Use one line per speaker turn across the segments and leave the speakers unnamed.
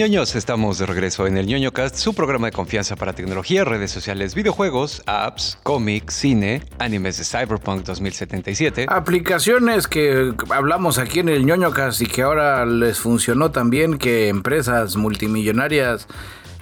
ñoños, estamos de regreso en el ñoño cast, su programa de confianza para tecnología, redes sociales, videojuegos, apps, cómics, cine, animes de Cyberpunk 2077.
Aplicaciones que hablamos aquí en el ñoño cast y que ahora les funcionó también que empresas multimillonarias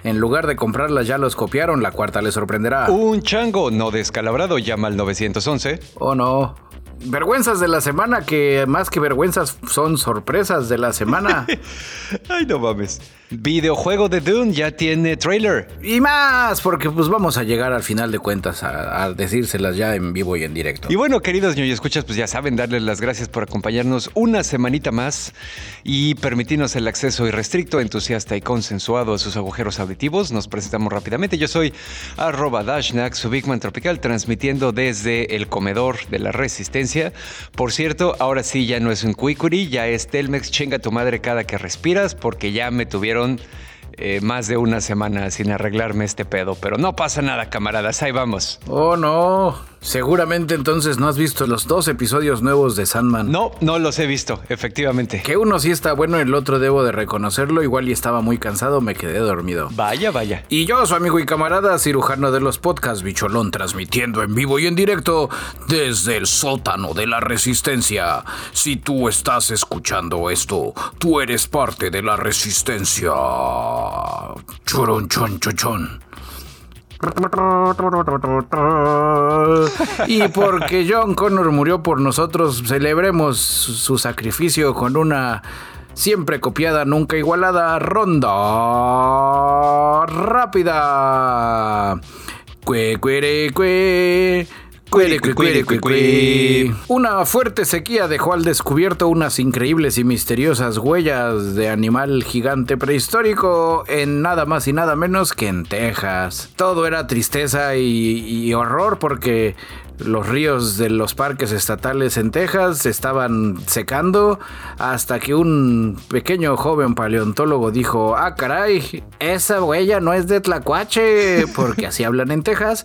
en lugar de comprarlas ya los copiaron, la cuarta les sorprenderá.
Un chango no descalabrado llama al 911.
Oh no. Vergüenzas de la semana que más que vergüenzas son sorpresas de la semana.
Ay, no mames. Videojuego de Dune ya tiene trailer.
y más, porque pues vamos a llegar al final de cuentas a, a decírselas ya en vivo y en directo.
Y bueno, queridos ñoños escuchas, pues ya saben, darles las gracias por acompañarnos una semanita más y permitirnos el acceso irrestricto, entusiasta y consensuado a sus agujeros auditivos. Nos presentamos rápidamente. Yo soy arroba Dashnak, su Bigman Tropical, transmitiendo desde el comedor de la Resistencia. Por cierto, ahora sí ya no es un cuicuri, ya es Telmex, chinga tu madre cada que respiras, porque ya me tuvieron eh, más de una semana sin arreglarme este pedo. Pero no pasa nada, camaradas, ahí vamos.
Oh no. Seguramente entonces no has visto los dos episodios nuevos de Sandman.
No, no los he visto, efectivamente.
Que uno sí está bueno, el otro debo de reconocerlo. Igual y estaba muy cansado, me quedé dormido.
Vaya, vaya.
Y yo, su amigo y camarada, cirujano de los podcasts, Bicholón, transmitiendo en vivo y en directo desde el sótano de la resistencia. Si tú estás escuchando esto, tú eres parte de la resistencia. Chon, chon, chon. Y porque John Connor murió por nosotros, celebremos su sacrificio con una siempre copiada, nunca igualada ronda rápida. Cue, cuere, cue. Una fuerte sequía dejó al descubierto unas increíbles y misteriosas huellas de animal gigante prehistórico en nada más y nada menos que en Texas. Todo era tristeza y, y horror porque los ríos de los parques estatales en Texas se estaban secando hasta que un pequeño joven paleontólogo dijo, ah caray, esa huella no es de Tlacuache, porque así hablan en Texas,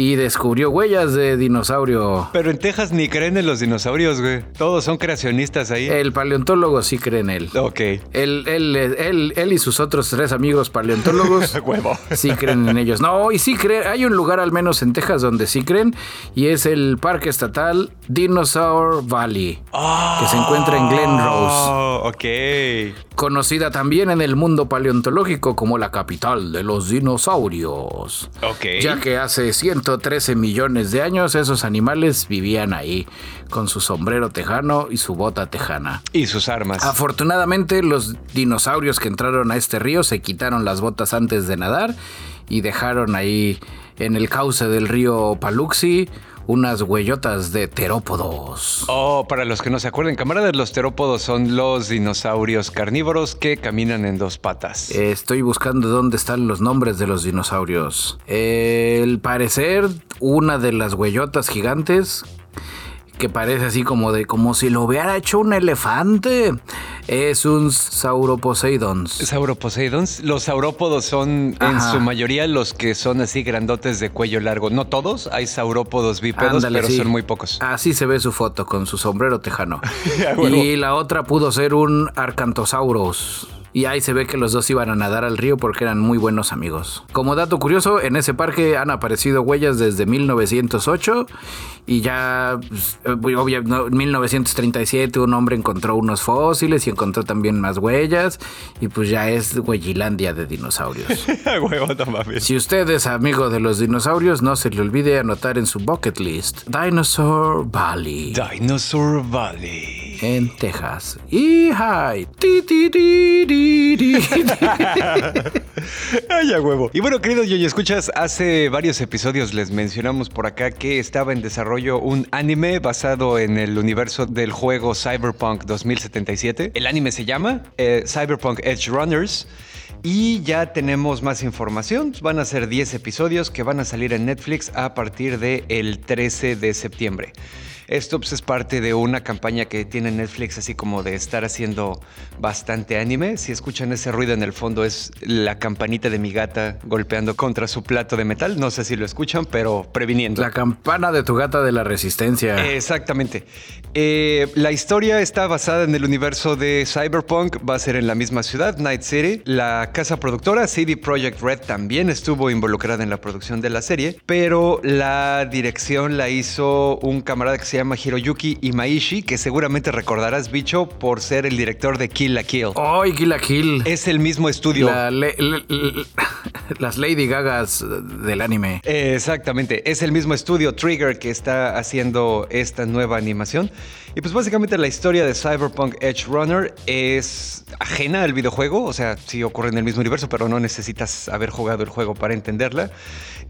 y descubrió huellas de dinosaurio.
Pero en Texas ni creen en los dinosaurios, güey. Todos son creacionistas ahí.
El paleontólogo sí cree en él.
Ok.
Él, él, él, él y sus otros tres amigos paleontólogos
Huevo.
sí creen en ellos. No, y sí creen. Hay un lugar al menos en Texas donde sí creen y es el Parque Estatal Dinosaur Valley, que se encuentra en Glen Rose,
Oh, ok.
Conocida también en el mundo paleontológico como la capital de los dinosaurios.
Ok.
Ya que hace 113 millones de años esos animales vivían ahí, con su sombrero tejano y su bota tejana.
Y sus armas.
Afortunadamente, los dinosaurios que entraron a este río se quitaron las botas antes de nadar y dejaron ahí en el cauce del río Paluxy unas huellotas de terópodos.
Oh, para los que no se acuerden, camaradas, los terópodos son los dinosaurios carnívoros que caminan en dos patas.
Estoy buscando dónde están los nombres de los dinosaurios. El parecer, una de las huellotas gigantes que parece así como de como si lo hubiera hecho un elefante. Es un Sauroposeidons.
Sauroposeidons. Los saurópodos son en su mayoría los que son así grandotes de cuello largo. No todos, hay saurópodos bípedos,
Ándale,
pero
sí.
son muy pocos.
Así se ve su foto con su sombrero tejano. Y la otra pudo ser un Arcantosaurus. Y ahí se ve que los dos iban a nadar al río porque eran muy buenos amigos. Como dato curioso, en ese parque han aparecido huellas desde 1908 y ya, pues, eh, obvia- no, en 1937 un hombre encontró unos fósiles y encontró también más huellas y pues ya es huellilandia de dinosaurios. Si usted es amigo de los dinosaurios, no se le olvide anotar en su bucket list Dinosaur Valley
Dinosaur Valley.
En Texas. Y hi. Ti, ti, ti, ti, ti.
Ay, a huevo. Y bueno, queridos yoyo escuchas, hace varios episodios les mencionamos por acá que estaba en desarrollo un anime basado en el universo del juego Cyberpunk 2077. El anime se llama eh, Cyberpunk Edge Runners. Y ya tenemos más información. Van a ser 10 episodios que van a salir en Netflix a partir del 13 de septiembre. Esto pues, es parte de una campaña que tiene Netflix, así como de estar haciendo bastante anime. Si escuchan ese ruido en el fondo, es la campanita de mi gata golpeando contra su plato de metal. No sé si lo escuchan, pero previniendo.
La campana de tu gata de la resistencia.
Exactamente. Eh, la historia está basada en el universo de Cyberpunk, va a ser en la misma ciudad, Night City. La casa productora CD Projekt Red también estuvo involucrada en la producción de la serie, pero la dirección la hizo un camarada que se llama Hiroyuki Imaishi, que seguramente recordarás, bicho, por ser el director de Kill la Kill.
¡Ay, Kill la Kill!
Es el mismo estudio.
las Lady Gagas del anime.
Exactamente, es el mismo estudio Trigger que está haciendo esta nueva animación. Y pues básicamente la historia de Cyberpunk Edge Runner es ajena al videojuego, o sea, sí ocurre en el mismo universo, pero no necesitas haber jugado el juego para entenderla.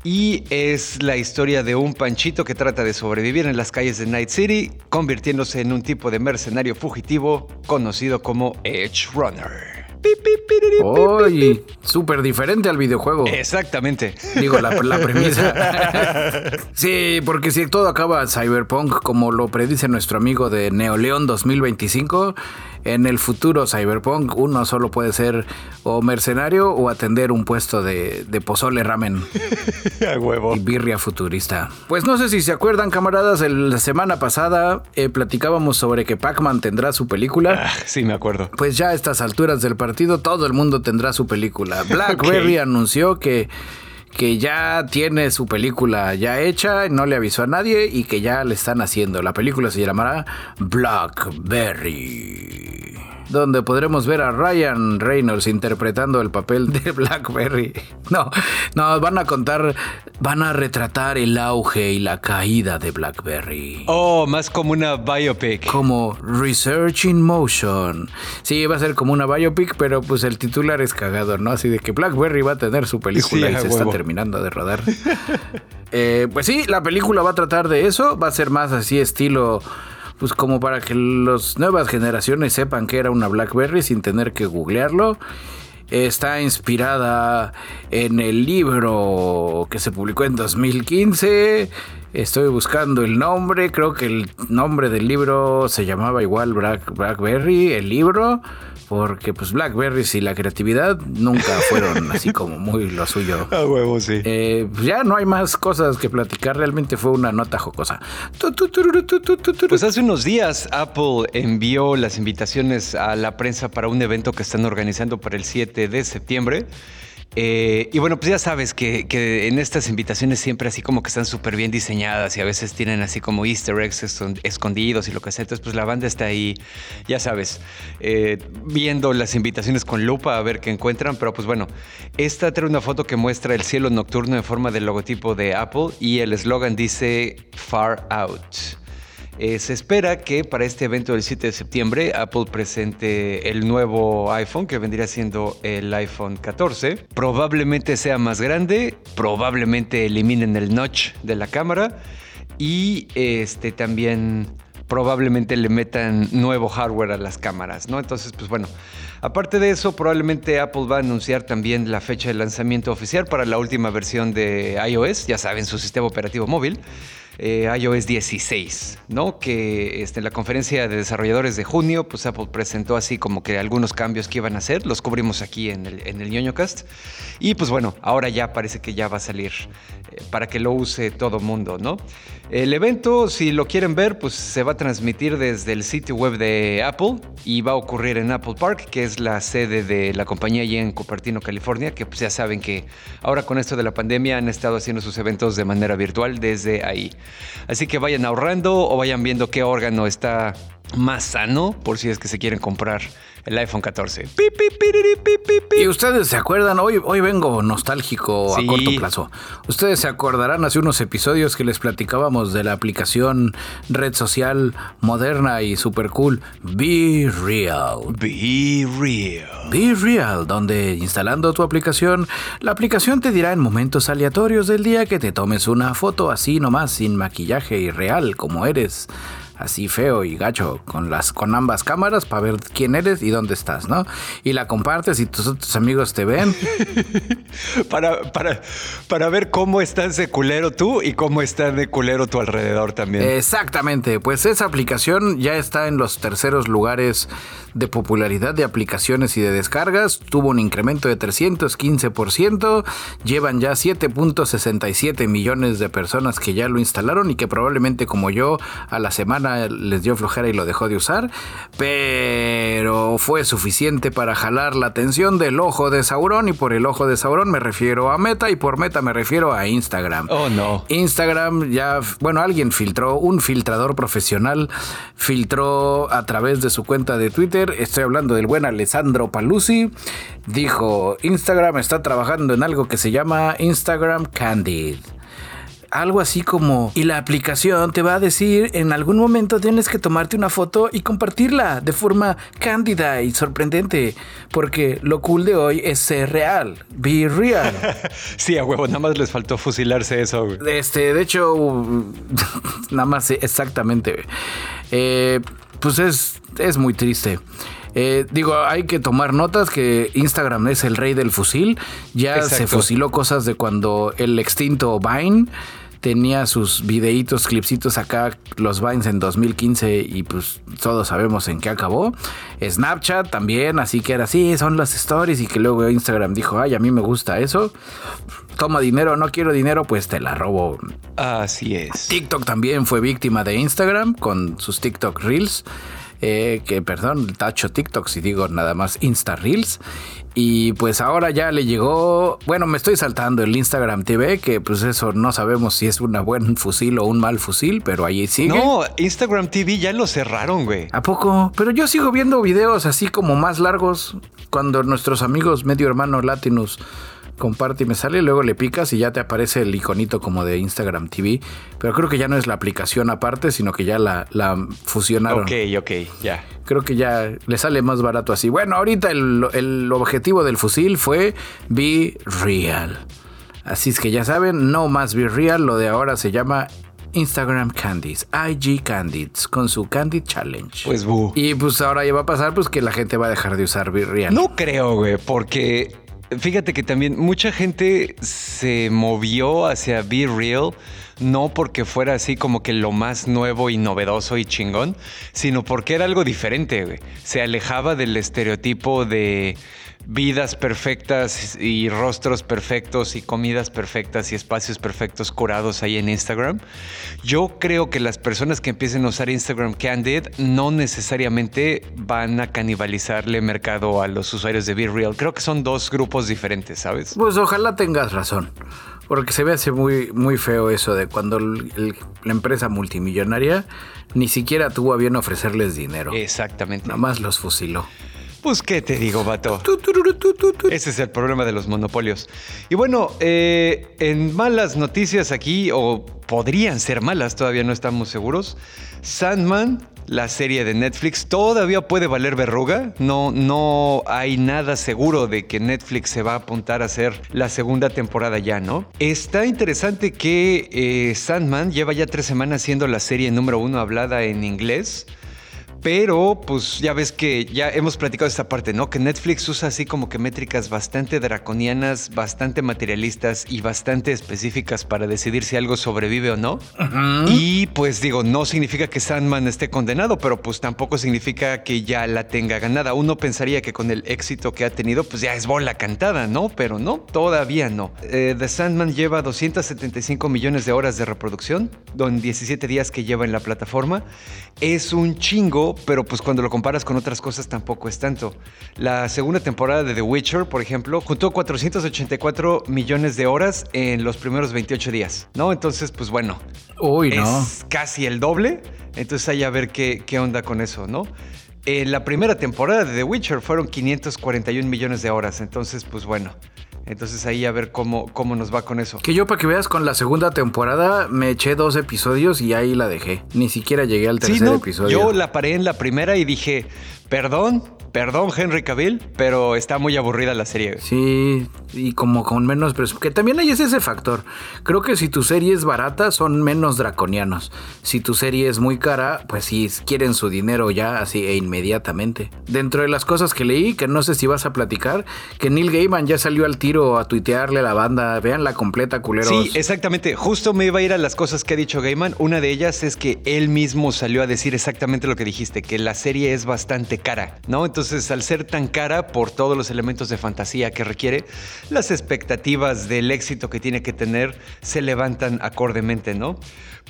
Y es la historia de un panchito que trata de sobrevivir en las calles de Night City, convirtiéndose en un tipo de mercenario fugitivo conocido como Edge Runner.
Uy, súper diferente al videojuego.
Exactamente.
Digo, la, premisa. sí, porque si todo acaba Cyberpunk, como lo predice nuestro amigo de Neoleón 2025, en el futuro Cyberpunk uno solo puede ser o mercenario o atender un puesto de, pozole ramen.
A huevo.
Y birria futurista. Pues no sé si se acuerdan, camaradas, la semana pasada eh, platicábamos sobre que Pac-Man tendrá su película.
Ah, sí, me acuerdo.
Pues ya a estas alturas del partido todo el mundo tendrá su película. Blackberry anunció que que ya tiene su película ya hecha, no le avisó a nadie y que ya le están haciendo. La película se llamará Blackberry donde podremos ver a Ryan Reynolds interpretando el papel de Blackberry. No, no, van a contar, van a retratar el auge y la caída de Blackberry.
Oh, más como una biopic.
Como Research in Motion. Sí, va a ser como una biopic, pero pues el titular es cagado, ¿no? Así de que Blackberry va a tener su película y se está terminando de rodar. Eh, pues sí, la película va a tratar de eso, va a ser más así estilo pues como para que las nuevas generaciones sepan que era una BlackBerry sin tener que googlearlo. Está inspirada en el libro que se publicó en 2015. Estoy buscando el nombre. Creo que el nombre del libro se llamaba igual Blackberry, el libro porque pues Blackberries y la creatividad nunca fueron así como muy lo suyo.
A huevo, sí.
Eh, pues, ya no hay más cosas que platicar, realmente fue una nota jocosa.
Pues hace unos días Apple envió las invitaciones a la prensa para un evento que están organizando para el 7 de septiembre. Eh, y bueno, pues ya sabes que, en estas invitaciones siempre así como que están súper bien diseñadas y a veces tienen así como easter eggs escondidos y lo que sea. Entonces pues la banda está ahí, ya sabes, eh, viendo las invitaciones con lupa a ver qué encuentran. Pero pues bueno, esta trae una foto que muestra el cielo nocturno en forma del logotipo de Apple y el eslogan dice Far Out. Eh, se espera que para este evento del 7 de septiembre Apple presente el nuevo iPhone que vendría siendo el iPhone 14. Probablemente sea más grande, probablemente eliminen el notch de la cámara y este también probablemente le metan nuevo hardware a las cámaras, ¿no? Entonces, pues bueno, aparte de eso, probablemente Apple va a anunciar también la fecha de lanzamiento oficial para la última versión de iOS, ya saben, su sistema operativo móvil eh, iOS 16, ¿no? Que este, en la conferencia de desarrolladores de junio, pues Apple presentó así como que algunos cambios que iban a hacer, los cubrimos aquí en el, en el ñoñocast. Y pues bueno, ahora ya parece que ya va a salir eh, para que lo use todo mundo, ¿no? El evento, si lo quieren ver, pues se va a transmitir desde el sitio web de Apple y va a ocurrir en Apple Park, que es la sede de la compañía allí en Cupertino, California, que pues ya saben que ahora con esto de la pandemia han estado haciendo sus eventos de manera virtual desde ahí. Así que vayan ahorrando o vayan viendo qué órgano está más sano por si es que se quieren comprar el iPhone 14.
Y ustedes se acuerdan, hoy, hoy vengo nostálgico a corto plazo. Ustedes se acordarán hace unos episodios que les platicábamos de la aplicación red social moderna y super cool Be Real.
Be Real.
Be Real, donde instalando tu aplicación, la aplicación te dirá en momentos aleatorios del día que te tomes una foto así nomás, sin maquillaje y real como eres así feo y gacho con las con ambas cámaras para ver quién eres y dónde estás, ¿no? Y la compartes y tus, tus amigos te ven.
para, para, para ver cómo estás de culero tú y cómo está de culero tu alrededor también.
Exactamente, pues esa aplicación ya está en los terceros lugares de popularidad de aplicaciones y de descargas, tuvo un incremento de 315%, llevan ya 7.67 millones de personas que ya lo instalaron y que probablemente como yo a la semana les dio flojera y lo dejó de usar, pero fue suficiente para jalar la atención del ojo de Sauron y por el ojo de Sauron me refiero a Meta y por Meta me refiero a Instagram.
Oh no.
Instagram ya, bueno, alguien filtró, un filtrador profesional filtró a través de su cuenta de Twitter, estoy hablando del buen Alessandro Paluzzi, dijo, Instagram está trabajando en algo que se llama Instagram Candid algo así como, y la aplicación te va a decir en algún momento tienes que tomarte una foto y compartirla de forma cándida y sorprendente, porque lo cool de hoy es ser real, be real.
sí, a huevo, nada más les faltó fusilarse eso.
Este, de hecho, nada más exactamente. Eh, pues es, es muy triste. Eh, digo, hay que tomar notas que Instagram es el rey del fusil. Ya se fusiló cosas de cuando el extinto Vine tenía sus videitos, clipsitos acá, los Vines en 2015 y pues todos sabemos en qué acabó. Snapchat también, así que era así, son las stories y que luego Instagram dijo, ay, a mí me gusta eso. Toma dinero, no quiero dinero, pues te la robo.
Así es.
TikTok también fue víctima de Instagram con sus TikTok Reels. Eh, que perdón, tacho TikTok si digo nada más Insta Reels. Y pues ahora ya le llegó, bueno, me estoy saltando el Instagram TV, que pues eso no sabemos si es un buen fusil o un mal fusil, pero ahí sigue.
No, Instagram TV ya lo cerraron, güey.
¿A poco? Pero yo sigo viendo videos así como más largos cuando nuestros amigos medio hermano Latinus comparte y me sale, luego le picas y ya te aparece el iconito como de Instagram TV. Pero creo que ya no es la aplicación aparte, sino que ya la, la fusionaron.
Ok, ok, ya.
Creo que ya le sale más barato así. Bueno, ahorita el, el objetivo del fusil fue Be Real. Así es que ya saben, no más Be Real, lo de ahora se llama Instagram Candies, IG Candids, con su Candid Challenge.
Pues bu.
Y pues ahora ya va a pasar pues que la gente va a dejar de usar Be Real.
No creo, güey, porque Fíjate que también mucha gente se movió hacia Be Real, no porque fuera así como que lo más nuevo y novedoso y chingón, sino porque era algo diferente, Se alejaba del estereotipo de vidas perfectas y rostros perfectos y comidas perfectas y espacios perfectos curados ahí en Instagram. Yo creo que las personas que empiecen a usar Instagram Candid no necesariamente van a canibalizarle mercado a los usuarios de Be Real. Creo que son dos grupos diferentes, ¿sabes?
Pues ojalá tengas razón. Porque se ve hace muy, muy feo eso de cuando la empresa multimillonaria ni siquiera tuvo a bien ofrecerles dinero.
Exactamente.
Nada más los fusiló.
Pues qué te digo, vato. Ese es el problema de los monopolios. Y bueno, eh, en malas noticias aquí, o podrían ser malas, todavía no estamos seguros. Sandman, la serie de Netflix, todavía puede valer verruga. No, no hay nada seguro de que Netflix se va a apuntar a hacer la segunda temporada ya, ¿no? Está interesante que eh, Sandman lleva ya tres semanas siendo la serie número uno hablada en inglés. Pero, pues ya ves que ya hemos platicado esta parte, ¿no? Que Netflix usa así como que métricas bastante draconianas, bastante materialistas y bastante específicas para decidir si algo sobrevive o no. Y pues digo, no significa que Sandman esté condenado, pero pues tampoco significa que ya la tenga ganada. Uno pensaría que con el éxito que ha tenido, pues ya es bola cantada, ¿no? Pero no, todavía no. Eh, The Sandman lleva 275 millones de horas de reproducción, en 17 días que lleva en la plataforma. Es un chingo pero pues cuando lo comparas con otras cosas tampoco es tanto. La segunda temporada de The Witcher, por ejemplo, juntó 484 millones de horas en los primeros 28 días, ¿no? Entonces, pues bueno,
Uy, no.
es casi el doble. Entonces hay a ver qué, qué onda con eso, ¿no? En la primera temporada de The Witcher fueron 541 millones de horas. Entonces, pues bueno. Entonces ahí a ver cómo, cómo nos va con eso.
Que yo para que veas con la segunda temporada me eché dos episodios y ahí la dejé. Ni siquiera llegué al tercer episodio.
Yo la paré en la primera y dije, perdón, Perdón, Henry Cavill, pero está muy aburrida la serie.
Sí, y como con menos que también hay ese factor. Creo que si tu serie es barata, son menos draconianos. Si tu serie es muy cara, pues sí, quieren su dinero ya así e inmediatamente. Dentro de las cosas que leí, que no sé si vas a platicar, que Neil Gaiman ya salió al tiro a tuitearle a la banda, vean la completa, culeros.
Sí, exactamente. Justo me iba a ir a las cosas que ha dicho Gaiman. Una de ellas es que él mismo salió a decir exactamente lo que dijiste, que la serie es bastante cara, ¿no? Entonces, al ser tan cara por todos los elementos de fantasía que requiere, las expectativas del éxito que tiene que tener se levantan acordemente, ¿no?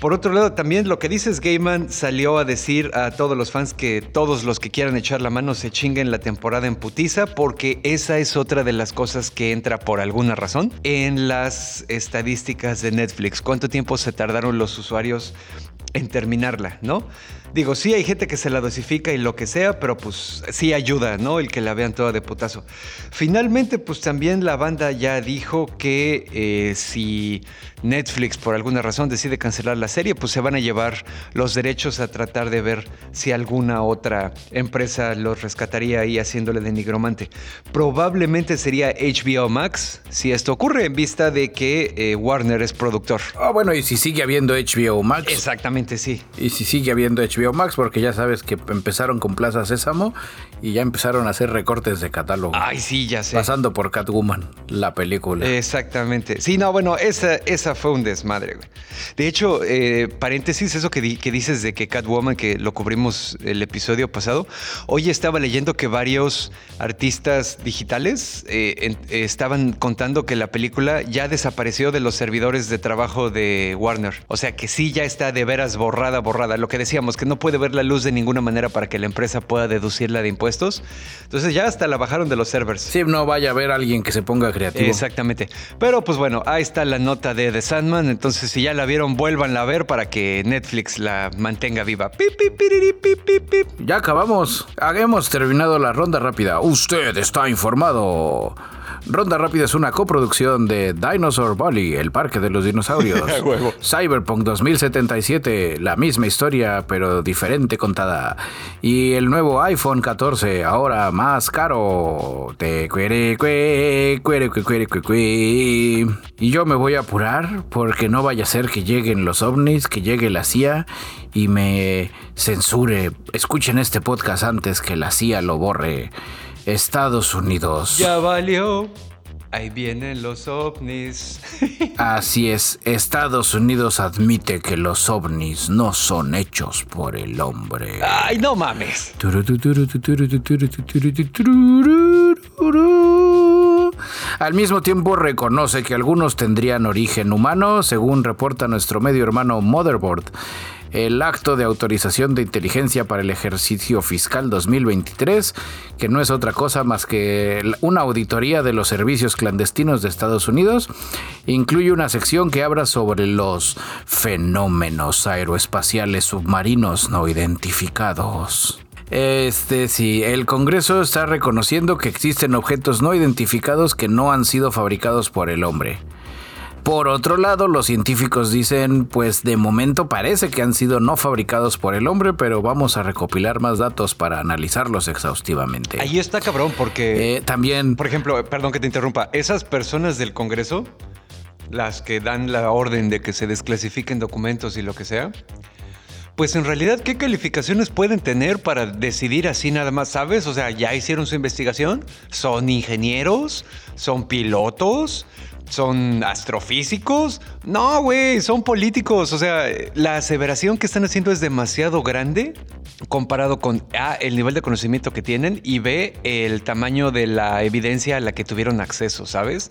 Por otro lado, también lo que dices, Gaiman salió a decir a todos los fans que todos los que quieran echar la mano se chinguen la temporada en putiza, porque esa es otra de las cosas que entra por alguna razón en las estadísticas de Netflix. ¿Cuánto tiempo se tardaron los usuarios en terminarla, ¿no? Digo, sí hay gente que se la dosifica y lo que sea, pero pues sí ayuda, ¿no? El que la vean toda de putazo. Finalmente, pues también la banda ya dijo que eh, si Netflix por alguna razón decide cancelar la serie, pues se van a llevar los derechos a tratar de ver si alguna otra empresa los rescataría ahí haciéndole de nigromante. Probablemente sería HBO Max si esto ocurre en vista de que eh, Warner es productor.
Ah, bueno, y si sigue habiendo HBO Max.
Exactamente, sí.
Y si sigue habiendo HBO Max, porque ya sabes que empezaron con Plaza Sésamo y ya empezaron a hacer recortes de catálogo.
Ay, sí, ya sé.
Pasando por Catwoman, la película.
Exactamente. Sí, no, bueno, esa, esa fue un desmadre, güey. De hecho, eh, paréntesis, eso que, que dices de que Catwoman, que lo cubrimos el episodio pasado, hoy estaba leyendo que varios artistas digitales eh, estaban contando que la película ya desapareció de los servidores de trabajo de Warner. O sea que sí, ya está de veras borrada, borrada. Lo que decíamos, que no puede ver la luz de ninguna manera para que la empresa pueda deducirla de impuestos. Entonces ya hasta la bajaron de los servers.
Sí, no vaya a haber alguien que se ponga creativo.
Exactamente. Pero pues bueno, ahí está la nota de The Sandman. Entonces si ya la vieron, vuélvanla a ver para que Netflix la mantenga viva.
ya acabamos. Hemos terminado la ronda rápida. Usted está informado. Ronda Rápida es una coproducción de Dinosaur Valley, el parque de los dinosaurios. Cyberpunk 2077, la misma historia pero diferente contada. Y el nuevo iPhone 14, ahora más caro. Te cuere, cuere, cuere, cuere, cuere, Y yo me voy a apurar porque no vaya a ser que lleguen los ovnis, que llegue la CIA y me censure. Escuchen este podcast antes que la CIA lo borre. Estados Unidos.
Ya valió. Ahí vienen los ovnis.
Así es, Estados Unidos admite que los ovnis no son hechos por el hombre.
Ay, no mames.
Al mismo tiempo reconoce que algunos tendrían origen humano, según reporta nuestro medio hermano Motherboard el acto de autorización de inteligencia para el ejercicio fiscal 2023, que no es otra cosa más que una auditoría de los servicios clandestinos de Estados Unidos, incluye una sección que habla sobre los fenómenos aeroespaciales submarinos no identificados. Este sí, el Congreso está reconociendo que existen objetos no identificados que no han sido fabricados por el hombre. Por otro lado, los científicos dicen, pues de momento parece que han sido no fabricados por el hombre, pero vamos a recopilar más datos para analizarlos exhaustivamente.
Ahí está cabrón, porque
eh, también...
Por ejemplo, perdón que te interrumpa, esas personas del Congreso, las que dan la orden de que se desclasifiquen documentos y lo que sea, pues en realidad, ¿qué calificaciones pueden tener para decidir así nada más, sabes? O sea, ya hicieron su investigación, son ingenieros, son pilotos, ¿Son astrofísicos? No, güey, son políticos. O sea, la aseveración que están haciendo es demasiado grande comparado con A, el nivel de conocimiento que tienen y B, el tamaño de la evidencia a la que tuvieron acceso, ¿sabes?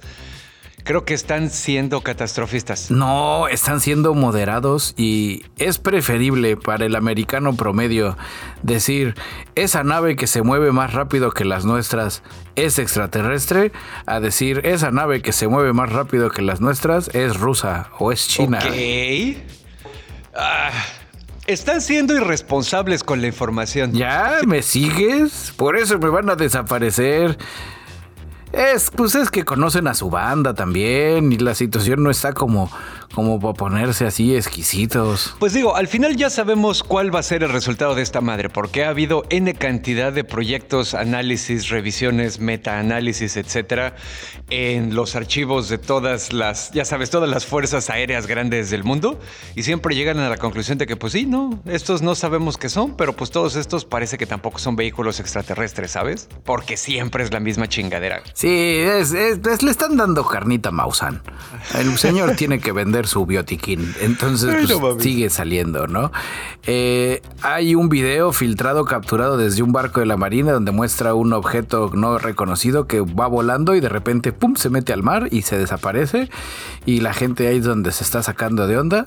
Creo que están siendo catastrofistas.
No, están siendo moderados y es preferible para el americano promedio decir esa nave que se mueve más rápido que las nuestras es extraterrestre a decir esa nave que se mueve más rápido que las nuestras es rusa o es china.
Ok. Ah, están siendo irresponsables con la información.
¿Ya? ¿Me sigues? Por eso me van a desaparecer. Es, pues es que conocen a su banda también y la situación no está como, como para ponerse así exquisitos.
Pues digo, al final ya sabemos cuál va a ser el resultado de esta madre, porque ha habido N cantidad de proyectos, análisis, revisiones, metaanálisis, etcétera, en los archivos de todas las, ya sabes, todas las fuerzas aéreas grandes del mundo, y siempre llegan a la conclusión de que, pues sí, no, estos no sabemos qué son, pero pues todos estos parece que tampoco son vehículos extraterrestres, ¿sabes? Porque siempre es la misma chingadera.
Sí, es, le están dando carnita a Mausan. El señor tiene que vender su biotiquín, entonces pues, sigue saliendo, ¿no? Eh, hay un video filtrado, capturado desde un barco de la Marina, donde muestra un objeto no reconocido que va volando y de repente, ¡pum!, se mete al mar y se desaparece. Y la gente ahí es donde se está sacando de onda.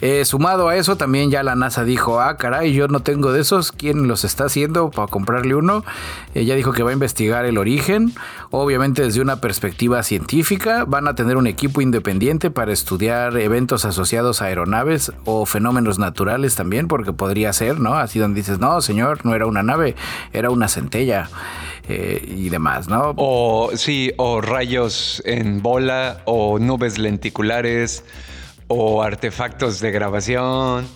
Eh, sumado a eso, también ya la NASA dijo, ah, caray, yo no tengo de esos, ¿quién los está haciendo para comprarle uno? Ella dijo que va a investigar el origen, obviamente desde una perspectiva científica, van a tener un equipo independiente para estudiar eventos asociados a aeronaves o fenómenos naturales también, porque podría ser, ¿no? Así donde dices, no, señor, no era una nave, era una centella. Eh, y demás, ¿no?
O sí, o rayos en bola, o nubes lenticulares, o artefactos de grabación,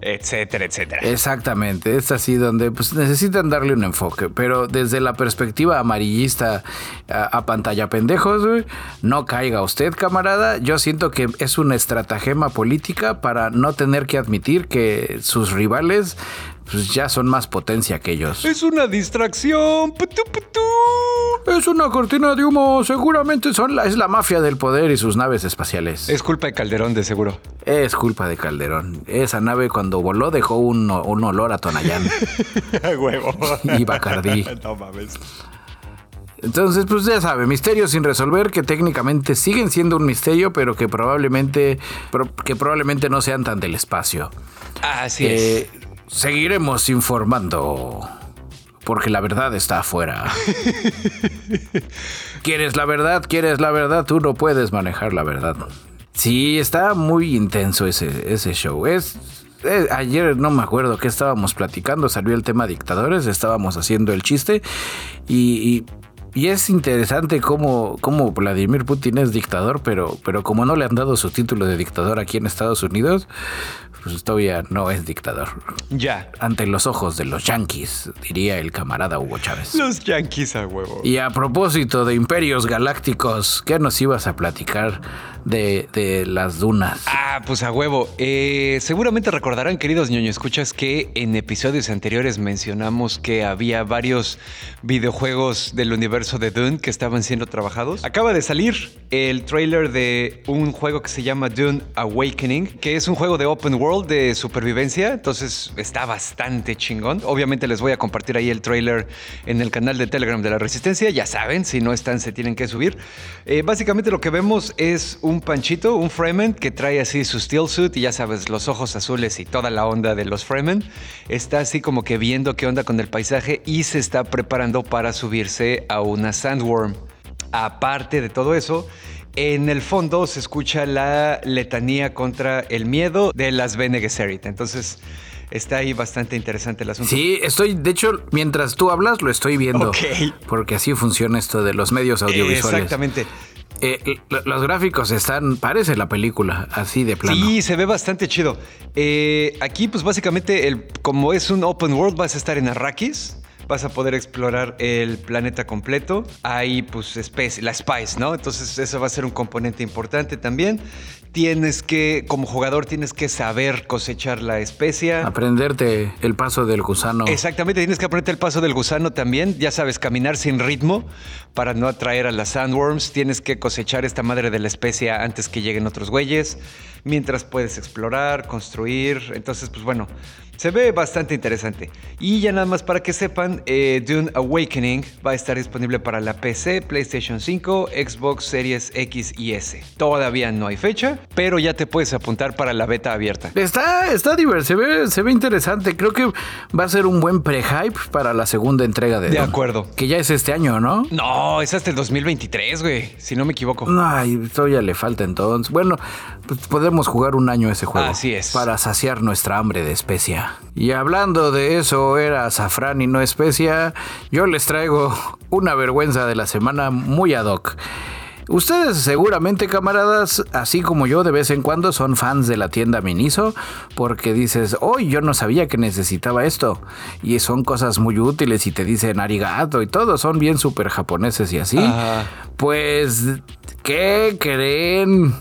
etcétera, etcétera.
Exactamente, es así donde pues, necesitan darle un enfoque, pero desde la perspectiva amarillista a, pantalla pendejos, no caiga usted, camarada. Yo siento que es una estratagema política para no tener que admitir que sus rivales pues ya son más potencia que ellos.
Es una distracción.
Es una cortina de humo. Seguramente son la, es la mafia del poder y sus naves espaciales.
Es culpa de Calderón, de seguro.
Es culpa de Calderón. Esa nave cuando voló dejó un, olor a Tonayán.
huevo.
Y Bacardí. no mames. Entonces, pues ya sabe, misterios sin resolver que técnicamente siguen siendo un misterio, pero que probablemente, que probablemente no sean tan del espacio.
Así es. Eh,
Seguiremos informando. Porque la verdad está afuera. ¿Quieres la verdad? ¿Quieres la verdad? Tú no puedes manejar la verdad. Sí, está muy intenso ese, ese show. Es, ayer no me acuerdo qué estábamos platicando, salió el tema dictadores, estábamos haciendo el chiste y, y, es interesante cómo, cómo, Vladimir Putin es dictador, pero, pero como no le han dado su título de dictador aquí en Estados Unidos, pues todavía no es dictador.
Ya.
Ante los ojos de los yanquis, diría el camarada Hugo Chávez.
Los yanquis a huevo.
Y a propósito de imperios galácticos, ¿qué nos ibas a platicar de, las dunas?
Ah, pues a huevo. Eh, seguramente recordarán, queridos ñoño escuchas, que en episodios anteriores mencionamos que había varios videojuegos del universo de Dune que estaban siendo trabajados. Acaba de salir el trailer de un juego que se llama Dune Awakening, que es un juego de open world de supervivencia, entonces está bastante chingón. Obviamente les voy a compartir ahí el trailer en el canal de Telegram de la Resistencia, ya saben, si no están se tienen que subir. Eh, básicamente lo que vemos es un panchito, un Fremen que trae así su steel suit y ya sabes, los ojos azules y toda la onda de los Fremen. Está así como que viendo qué onda con el paisaje y se está preparando para subirse a una sandworm. Aparte de todo eso, en el fondo se escucha la letanía contra el miedo de las Bene Gesserit. Entonces está ahí bastante interesante el asunto.
Sí, estoy, de hecho, mientras tú hablas, lo estoy viendo.
Ok.
Porque así funciona esto de los medios audiovisuales.
Exactamente.
Eh, los gráficos están, parece la película, así de plano.
Sí, se ve bastante chido. Eh, aquí, pues básicamente, el, como es un open world, vas a estar en Arrakis vas a poder explorar el planeta completo. Hay pues la Spice, ¿no? Entonces eso va a ser un componente importante también. Tienes que, como jugador, tienes que saber cosechar la especia.
Aprenderte el paso del gusano.
Exactamente, tienes que aprenderte el paso del gusano también. Ya sabes, caminar sin ritmo para no atraer a las sandworms. Tienes que cosechar esta madre de la especia antes que lleguen otros güeyes. Mientras puedes explorar, construir. Entonces, pues bueno, se ve bastante interesante. Y ya nada más para que sepan, eh, Dune Awakening va a estar disponible para la PC, PlayStation 5, Xbox Series X y S. Todavía no hay fecha, pero ya te puedes apuntar para la beta abierta.
Está, está diverso, se ve, se ve interesante. Creo que va a ser un buen pre-hype para la segunda entrega de
De acuerdo.
Que ya es este año, ¿no?
No, es hasta el 2023, güey, si no me equivoco.
Ay, todavía le falta entonces. Bueno, pues podemos jugar un año ese juego.
Así es.
Para saciar nuestra hambre de especia. Y hablando de eso, era azafrán y no especia, yo les traigo una vergüenza de la semana muy ad hoc. Ustedes seguramente, camaradas, así como yo, de vez en cuando son fans de la tienda Miniso, porque dices, hoy yo no sabía que necesitaba esto. Y son cosas muy útiles y te dicen arigato y todo, son bien súper japoneses y así. Pues, ¿qué creen?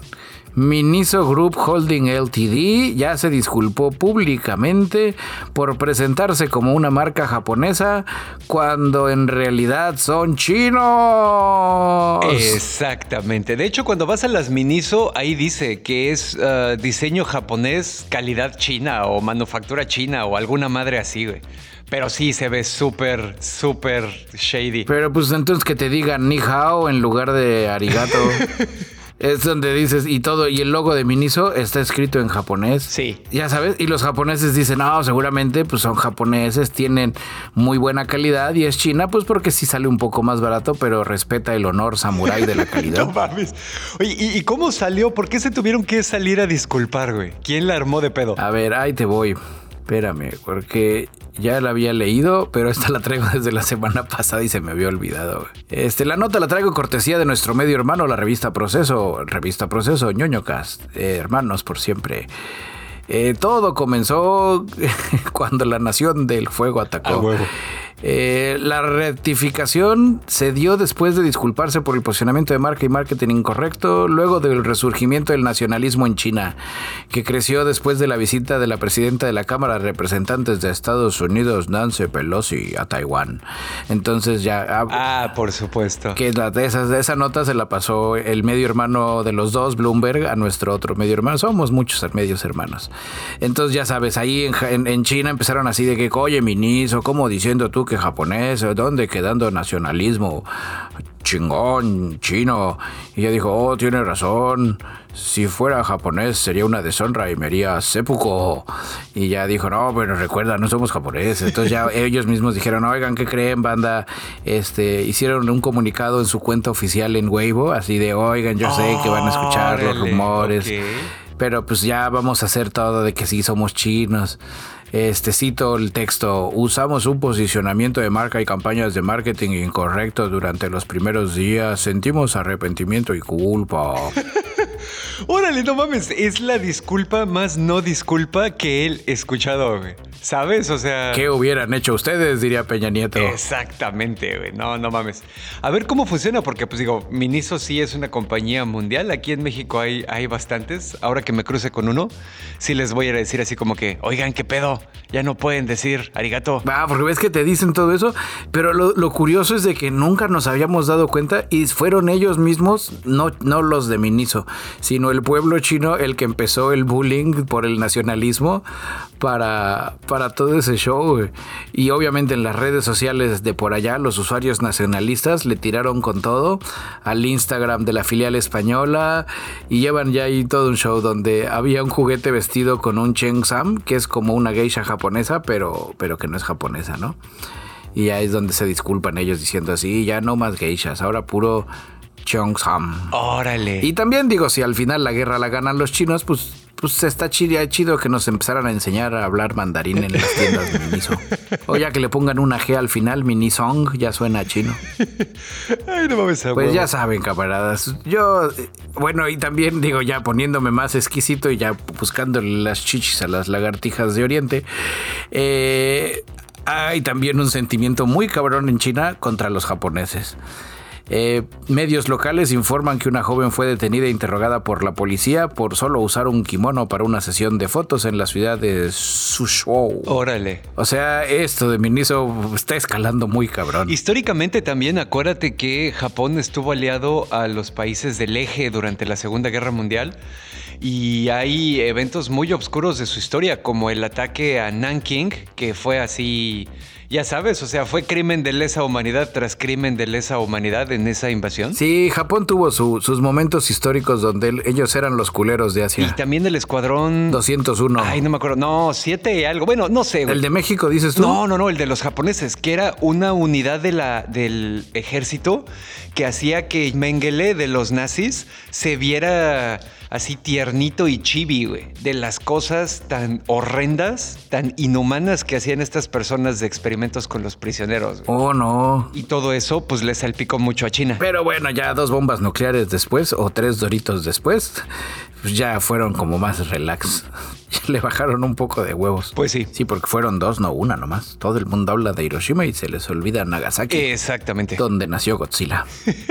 Miniso Group Holding Ltd ya se disculpó públicamente por presentarse como una marca japonesa cuando en realidad son chinos.
Exactamente. De hecho, cuando vas a las Miniso, ahí dice que es uh, diseño japonés, calidad china o manufactura china o alguna madre así, güey. Pero sí se ve súper, súper shady.
Pero pues entonces que te digan ni hao en lugar de arigato. Es donde dices, y todo, y el logo de Miniso está escrito en japonés.
Sí.
Ya sabes, y los japoneses dicen, no, seguramente pues son japoneses, tienen muy buena calidad y es China, pues porque sí sale un poco más barato, pero respeta el honor samurái de la calidad.
no mames. Oye, ¿y, ¿y cómo salió? ¿Por qué se tuvieron que salir a disculpar, güey? ¿Quién la armó de pedo?
A ver, ahí te voy. Espérame, porque ya la había leído, pero esta la traigo desde la semana pasada y se me había olvidado. Este, la nota la traigo cortesía de nuestro medio hermano, la revista Proceso, revista Proceso, ñoñocast, eh, hermanos por siempre. Eh, todo comenzó cuando la Nación del Fuego atacó. Eh, la rectificación se dio después de disculparse por el posicionamiento de marca y marketing incorrecto, luego del resurgimiento del nacionalismo en China, que creció después de la visita de la presidenta de la Cámara de Representantes de Estados Unidos, Nancy Pelosi, a Taiwán. Entonces ya...
Ah, por supuesto.
Que la, de esa, de esa nota se la pasó el medio hermano de los dos, Bloomberg, a nuestro otro medio hermano. Somos muchos medios hermanos. Entonces ya sabes, ahí en, en, en China empezaron así de que, oye, ministro, como diciendo tú que japonés, ¿dónde quedando nacionalismo? Chingón, chino. Y ella dijo, oh, tiene razón. Si fuera japonés sería una deshonra y me haría seppuku. Y ya dijo, no, pero recuerda, no somos japoneses. Entonces ya ellos mismos dijeron, oigan, ¿qué creen, banda? Este, hicieron un comunicado en su cuenta oficial en Weibo, así de, oigan, yo sé que van a escuchar los rumores. Okay. Pero pues ya vamos a hacer todo de que sí somos chinos. Este cito el texto, usamos un posicionamiento de marca y campañas de marketing incorrecto durante los primeros días, sentimos arrepentimiento y culpa.
Órale, no mames, es la disculpa más no disculpa que él escuchado. ¿Sabes? O sea.
¿Qué hubieran hecho ustedes? Diría Peña Nieto.
Exactamente, güey. No, no mames. A ver cómo funciona, porque, pues digo, Miniso sí es una compañía mundial. Aquí en México hay, hay bastantes. Ahora que me cruce con uno, sí les voy a decir así como que, oigan, ¿qué pedo? Ya no pueden decir arigato.
Ah, porque ves que te dicen todo eso. Pero lo, lo, curioso es de que nunca nos habíamos dado cuenta y fueron ellos mismos, no, no los de Miniso, sino el pueblo chino el que empezó el bullying por el nacionalismo para, para todo ese show. Y obviamente en las redes sociales de por allá, los usuarios nacionalistas le tiraron con todo al Instagram de la filial española y llevan ya ahí todo un show donde había un juguete vestido con un Cheng Sam, que es como una geisha japonesa, pero, pero que no es japonesa, ¿no? Y ahí es donde se disculpan ellos diciendo así, ya no más geishas, ahora puro Cheongsam.
Órale.
Y también digo, si al final la guerra la ganan los chinos, pues, pues está chido, chido que nos empezaran a enseñar a hablar mandarín en las tiendas de Miniso. O ya que le pongan una G al final, Minisong, ya suena chino.
Ay, no mames,
pues ya saben, camaradas. Yo, bueno, y también digo, ya poniéndome más exquisito y ya buscando las chichis a las lagartijas de Oriente. Eh, hay también un sentimiento muy cabrón en China contra los japoneses. Eh, medios locales informan que una joven fue detenida e interrogada por la policía por solo usar un kimono para una sesión de fotos en la ciudad de Suzhou.
Órale.
O sea, esto de Miniso está escalando muy cabrón.
Históricamente también acuérdate que Japón estuvo aliado a los países del eje durante la Segunda Guerra Mundial y hay eventos muy oscuros de su historia como el ataque a Nanking, que fue así ya sabes, o sea, fue crimen de lesa humanidad tras crimen de lesa humanidad en esa invasión.
Sí, Japón tuvo su, sus momentos históricos donde ellos eran los culeros de Asia.
Y también el escuadrón
201.
Ay, no me acuerdo. No, siete y algo. Bueno, no sé. Güey.
¿El de México dices tú?
No, no, no, el de los japoneses, que era una unidad de la, del ejército que hacía que Mengele de los nazis se viera así tiernito y chibi, güey, de las cosas tan horrendas, tan inhumanas que hacían estas personas de experimento experimentos con los prisioneros.
Oh, no.
Y todo eso, pues le salpicó mucho a China.
Pero bueno, ya dos bombas nucleares después, o tres doritos después, pues ya fueron como más relax. Le bajaron un poco de huevos.
Pues sí.
Sí, porque fueron dos, no una nomás. Todo el mundo habla de Hiroshima y se les olvida Nagasaki.
Exactamente.
Donde nació Godzilla.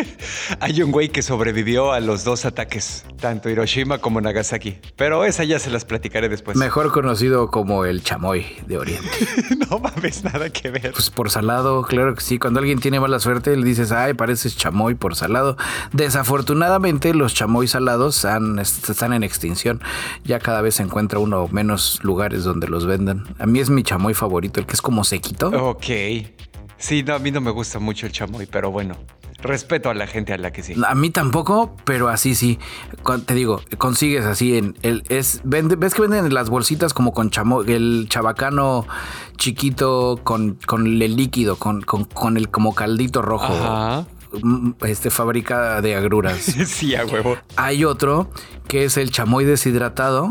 Hay un güey que sobrevivió a los dos ataques, tanto Hiroshima como Nagasaki. Pero esa ya se las platicaré después.
Mejor conocido como el chamoy de Oriente.
no mames, nada que ver.
Pues por salado, claro que sí. Cuando alguien tiene mala suerte, le dices, ay, pareces chamoy por salado. Desafortunadamente, los chamoy salados están en extinción. Ya cada vez se encuentra uno menos lugares donde los vendan. A mí es mi chamoy favorito, el que es como sequito.
Ok. Sí, no, a mí no me gusta mucho el chamoy, pero bueno. Respeto a la gente a la que sí.
A mí tampoco, pero así sí. Te digo, consigues así en el es ves que venden las bolsitas como con chamoy, el chabacano chiquito con, con el líquido, con, con, el como caldito rojo. Ajá mm, este fábrica de agruras.
sí, a huevo.
Hay otro que es el chamoy deshidratado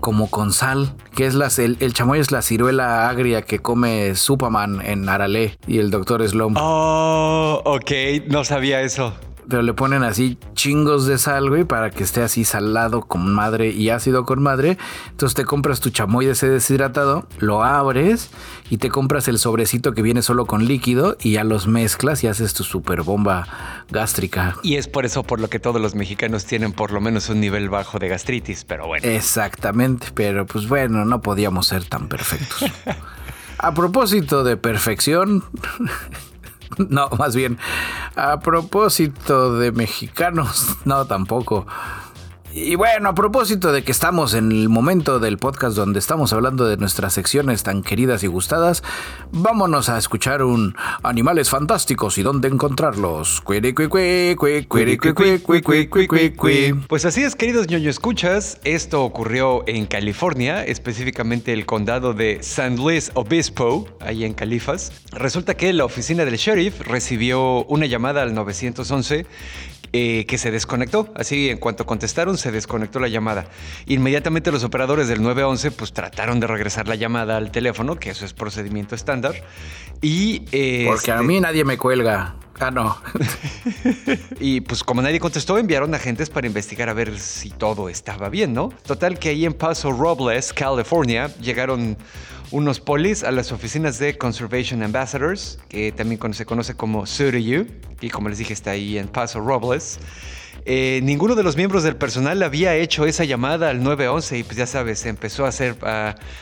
como con sal, que es las, el, chamoy es la ciruela agria que come Superman en Arale y el doctor Slump.
Oh, ok, no sabía eso
pero le ponen así chingos de sal, güey, para que esté así salado con madre y ácido con madre. Entonces te compras tu chamoy de ese deshidratado, lo abres y te compras el sobrecito que viene solo con líquido y ya los mezclas y haces tu super bomba gástrica.
Y es por eso por lo que todos los mexicanos tienen por lo menos un nivel bajo de gastritis, pero bueno.
Exactamente, pero pues bueno, no podíamos ser tan perfectos. A propósito de perfección, No, más bien, a propósito de mexicanos, no tampoco. Y bueno, a propósito de que estamos en el momento del podcast donde estamos hablando de nuestras secciones tan queridas y gustadas, vámonos a escuchar un Animales Fantásticos y dónde encontrarlos.
Pues así es, queridos ñoño escuchas, esto ocurrió en California, específicamente el condado de San Luis Obispo, ahí en Califas. Resulta que la oficina del sheriff recibió una llamada al 911 eh, que se desconectó. Así, en cuanto contestaron, se desconectó la llamada. Inmediatamente los operadores del 911 pues trataron de regresar la llamada al teléfono, que eso es procedimiento estándar. Y...
Porque a este mí nadie me cuelga. Ah, no.
y pues como nadie contestó, enviaron agentes para investigar a ver si todo estaba bien, ¿no? Total que ahí en Paso Robles, California, llegaron unos polis a las oficinas de Conservation Ambassadors, que también se conoce como SURU, y como les dije está ahí en Paso Robles. Eh, ninguno de los miembros del personal había hecho esa llamada al 911 y pues ya sabes, se empezó a hacer,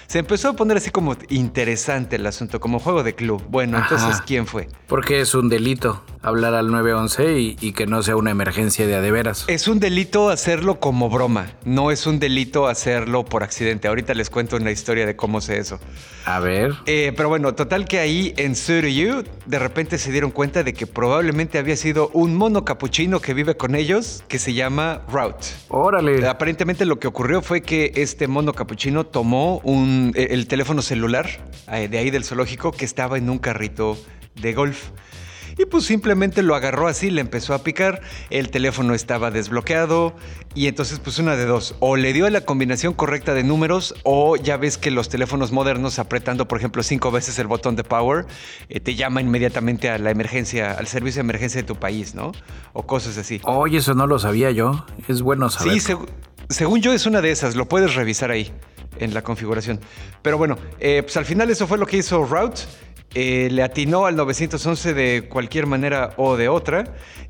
se empezó a poner así como interesante el asunto, como juego de club. Bueno, entonces, ¿quién fue?
Porque es un delito hablar al 911 y, y, que no sea una emergencia de adeveras.
Es un delito hacerlo como broma, no es un delito hacerlo por accidente. Ahorita les cuento una historia de cómo sé eso.
A ver.
Eh, pero bueno, total que ahí en Surrey, de repente se dieron cuenta de que probablemente había sido un mono capuchino que vive con ellos que se llama Route.
Órale.
Aparentemente lo que ocurrió fue que este mono capuchino tomó un, e, el teléfono celular eh, de ahí del zoológico que estaba en un carrito de golf. Y pues simplemente lo agarró así, le empezó a picar, el teléfono estaba desbloqueado y entonces pues una de dos, o le dio la combinación correcta de números o ya ves que los teléfonos modernos apretando por ejemplo cinco veces el botón de power eh, te llama inmediatamente a la emergencia, al servicio de emergencia de tu país, ¿no? O cosas así.
Oye, eso no lo sabía yo, es bueno saber.
Sí, según yo es una de esas, lo puedes revisar ahí en la configuración. Pero bueno, eh, pues al final eso fue lo que hizo Route. Eh, le atinó al 911 de cualquier manera o de otra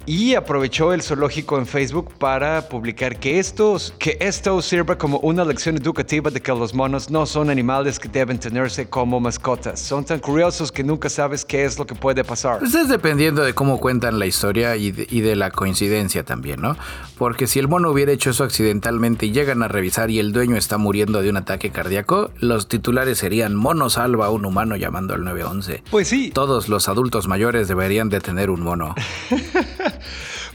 y aprovechó el zoológico en Facebook para publicar que, estos, que esto sirva como una lección educativa de que los monos no son animales que deben tenerse como mascotas. Son tan curiosos que nunca sabes qué es lo que puede pasar.
Pues es dependiendo de cómo cuentan la historia y de, y de la coincidencia también, ¿no? Porque si el mono hubiera hecho eso accidentalmente y llegan a revisar y el dueño está muriendo de un ataque cardíaco, los titulares serían mono salva a un humano llamando al 911.
Pues sí.
Todos los adultos mayores deberían de tener un mono.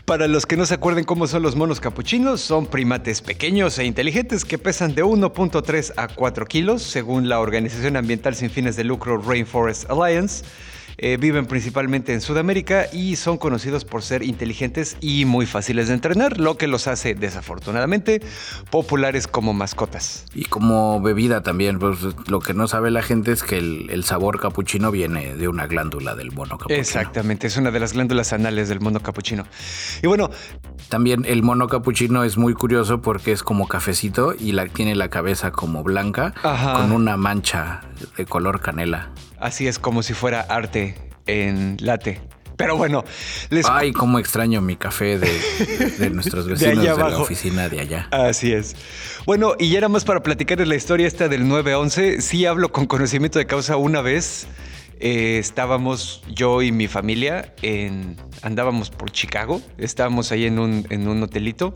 Para los que no se acuerden cómo son los monos capuchinos, son primates pequeños e inteligentes que pesan de 1.3 a 4 kilos, según la organización ambiental sin fines de lucro Rainforest Alliance. Eh, viven principalmente en Sudamérica y son conocidos por ser inteligentes y muy fáciles de entrenar, lo que los hace desafortunadamente populares como mascotas.
Y como bebida también, pues lo que no sabe la gente es que el, sabor capuchino viene de una glándula del mono capuchino.
Exactamente, es una de las glándulas anales del mono capuchino. Y bueno...
También el mono capuchino es muy curioso porque es como cafecito y la, tiene la cabeza como blanca con una mancha de color canela.
Así es como si fuera arte en late. Pero bueno,
les... Ay, cómo extraño mi café de, nuestros vecinos de, la oficina de allá.
Así es. Bueno, y ya era más para platicar la historia esta del 911. Sí hablo con conocimiento de causa una vez. Eh, estábamos yo y mi familia en, andábamos por Chicago, estábamos ahí en un, hotelito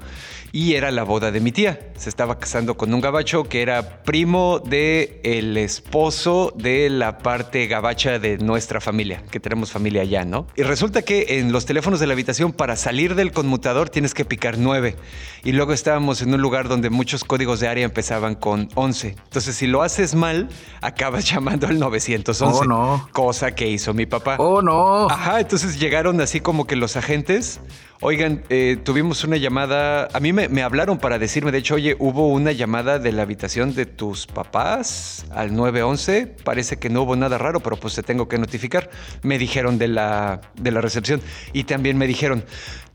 y era la boda de mi tía. Se estaba casando con un gabacho que era primo de el esposo de la parte gabacha de nuestra familia, que tenemos familia allá, ¿no? Y resulta que en los teléfonos de la habitación para salir del conmutador tienes que picar 9 y luego estábamos en un lugar donde muchos códigos de área empezaban con 11. Entonces si lo haces mal, acabas llamando al 911. Oh, no. Cosa que hizo mi papá.
Oh, no.
Ajá, entonces llegaron así como que los agentes Oigan, eh, tuvimos una llamada, a mí me, hablaron para decirme, de hecho, oye, hubo una llamada de la habitación de tus papás al 911, parece que no hubo nada raro, pero pues te tengo que notificar. Me dijeron de la, de la recepción y también me dijeron,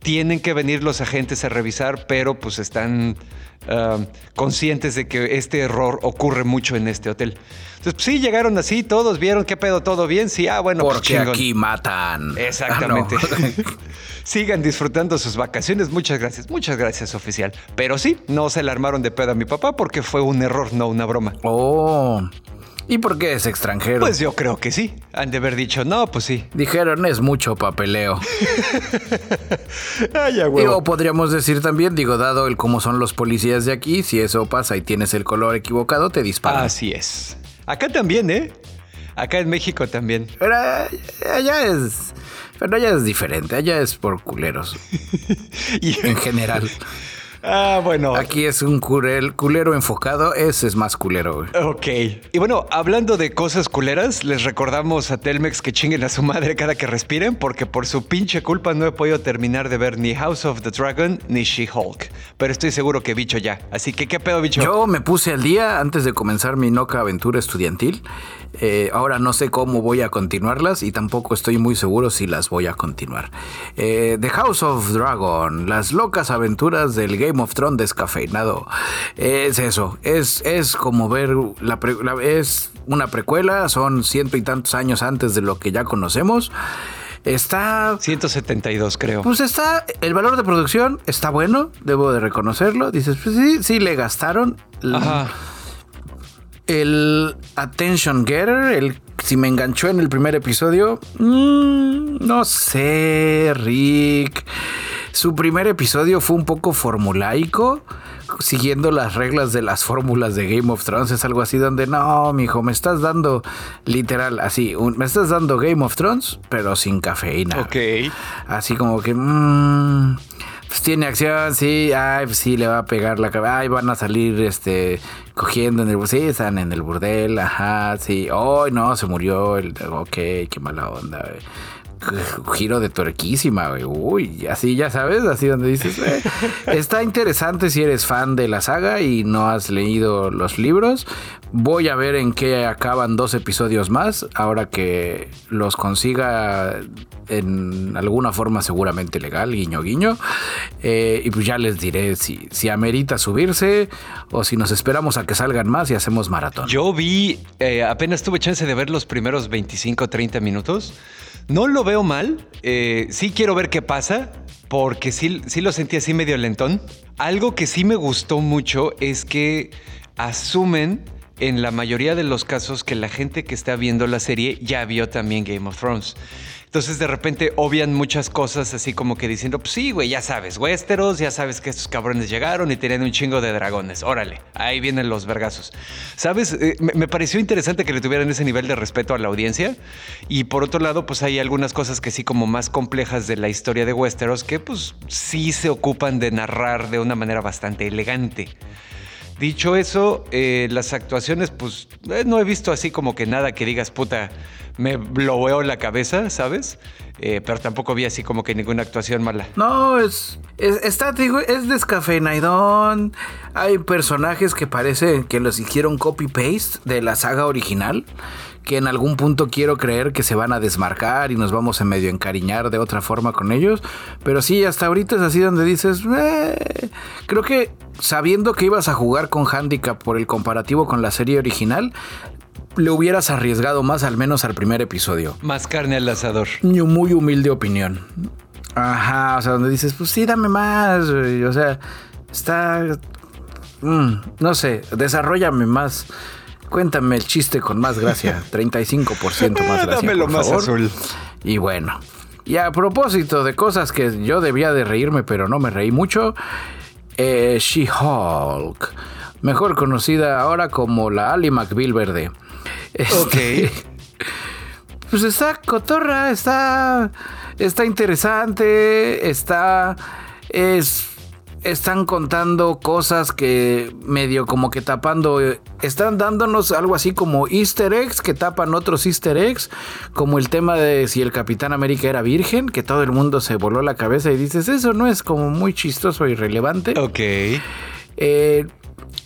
tienen que venir los agentes a revisar, pero pues están ah, conscientes de que este error ocurre mucho en este hotel. Entonces, pues, sí, llegaron así, todos vieron qué pedo, todo bien. Sí, ah, bueno,
pues, Porque aquí matan.
Exactamente. Ah, Sigan disfrutando sus vacaciones. Muchas gracias, muchas gracias, oficial. Pero sí, no se le armaron de pedo a mi papá porque fue un error, no una broma.
Oh. ¿Y por qué es extranjero?
Pues yo creo que sí. Han de haber dicho, no, pues sí.
Dijeron, es mucho papeleo. Ay, o podríamos decir también, digo, dado el cómo son los policías de aquí, si eso pasa y tienes el color equivocado, te disparan.
Así es. Acá también, ¿eh? Acá en México también.
Pero allá es pero allá es diferente, allá es por culeros. y en general.
Ah, bueno.
Aquí es un culero enfocado, ese es más culero.
Ok. Y bueno, hablando de cosas culeras, les recordamos a Telmex que chinguen a su madre cada que respiren, porque por su pinche culpa no he podido terminar de ver ni House of the Dragon ni She-Hulk. Pero estoy seguro que bicho ya. Así que, ¿qué pedo, bicho?
Yo me puse al día antes de comenzar mi noca aventura estudiantil. Eh, ahora no sé cómo voy a continuarlas y tampoco estoy muy seguro si las voy a continuar. Eh, The House of Dragon, las locas aventuras del Game of Thrones descafeinado. Es eso, es, es como ver la, es una precuela, son ciento y tantos años antes de lo que ya conocemos. Está.
172, creo.
Pues está. El valor de producción está bueno, debo de reconocerlo. Dices, pues sí, sí le gastaron. Ajá el Attention Getter, el si me enganchó en el primer episodio, mm, no sé, Rick. Su primer episodio fue un poco formulaico, siguiendo las reglas de las fórmulas de Game of Thrones. Es algo así donde, no, mijo, me estás dando literal, así, me estás dando Game of Thrones, pero sin cafeína.
Ok.
Así como que, mmm, pues tiene acción, sí, ay, pues sí, le va a pegar la cabeza, ay, van a salir, este, cogiendo en el, sí, están en el burdel, ajá, sí, hoy no, se murió, el, ok, qué mala onda, giro de tuerquísima, güey. Uy, así ya sabes, así donde dices, eh, está interesante si eres fan de la saga y no has leído los libros. Voy a ver en qué acaban dos episodios más, ahora que los consiga en alguna forma seguramente legal, guiño guiño. Eh, y pues ya les diré si, si amerita subirse o si nos esperamos a que salgan más y hacemos maratón.
Yo vi, eh, apenas tuve chance de ver los primeros 25 30 minutos. No lo veo mal. Eh, sí quiero ver qué pasa, porque sí, sí lo sentí así medio lentón. Algo que sí me gustó mucho es que asumen en la mayoría de los casos que la gente que está viendo la serie ya vio también Game of Thrones. Entonces de repente obvian muchas cosas así como que diciendo, pues sí, güey, ya sabes, Westeros, ya sabes que estos cabrones llegaron y tenían un chingo de dragones. Órale, ahí vienen los vergazos. ¿Sabes? Eh, me, pareció interesante que le tuvieran ese nivel de respeto a la audiencia. Y por otro lado, pues hay algunas cosas que sí como más complejas de la historia de Westeros que pues sí se ocupan de narrar de una manera bastante elegante. Dicho eso, eh, las actuaciones, pues eh, no he visto así como que nada que digas, puta, me bloqueó la cabeza, ¿sabes? Eh, pero tampoco vi así como que ninguna actuación mala.
No, es, es está, digo, es descafeinadón. Hay personajes que parece que los hicieron copy-paste de la saga original que en algún punto quiero creer que se van a desmarcar y nos vamos a medio encariñar de otra forma con ellos. Pero sí, hasta ahorita es así donde dices, eh", creo que sabiendo que ibas a jugar con handicap por el comparativo con la serie original, le hubieras arriesgado más al menos al primer episodio.
Más carne al asador.
Muy humilde opinión. Ajá, o sea, donde dices, pues sí, dame más. O sea, está... Mm, no sé, desarrollame más Cuéntame el chiste con más gracia. 35% más gracia. Dámelo más azul. Y bueno. Y a propósito de cosas que yo debía de reírme, pero no me reí mucho. Eh, She-Hulk. Mejor conocida ahora como la Ali McBeal verde.
ok.
Pues está cotorra, está. Está interesante. Está. Es están contando cosas que medio como que tapando, están dándonos algo así como easter eggs que tapan otros easter eggs, como el tema de si el Capitán América era virgen, que todo el mundo se voló la cabeza y dices, eso no es como muy chistoso y relevante.
Ok.
Eh,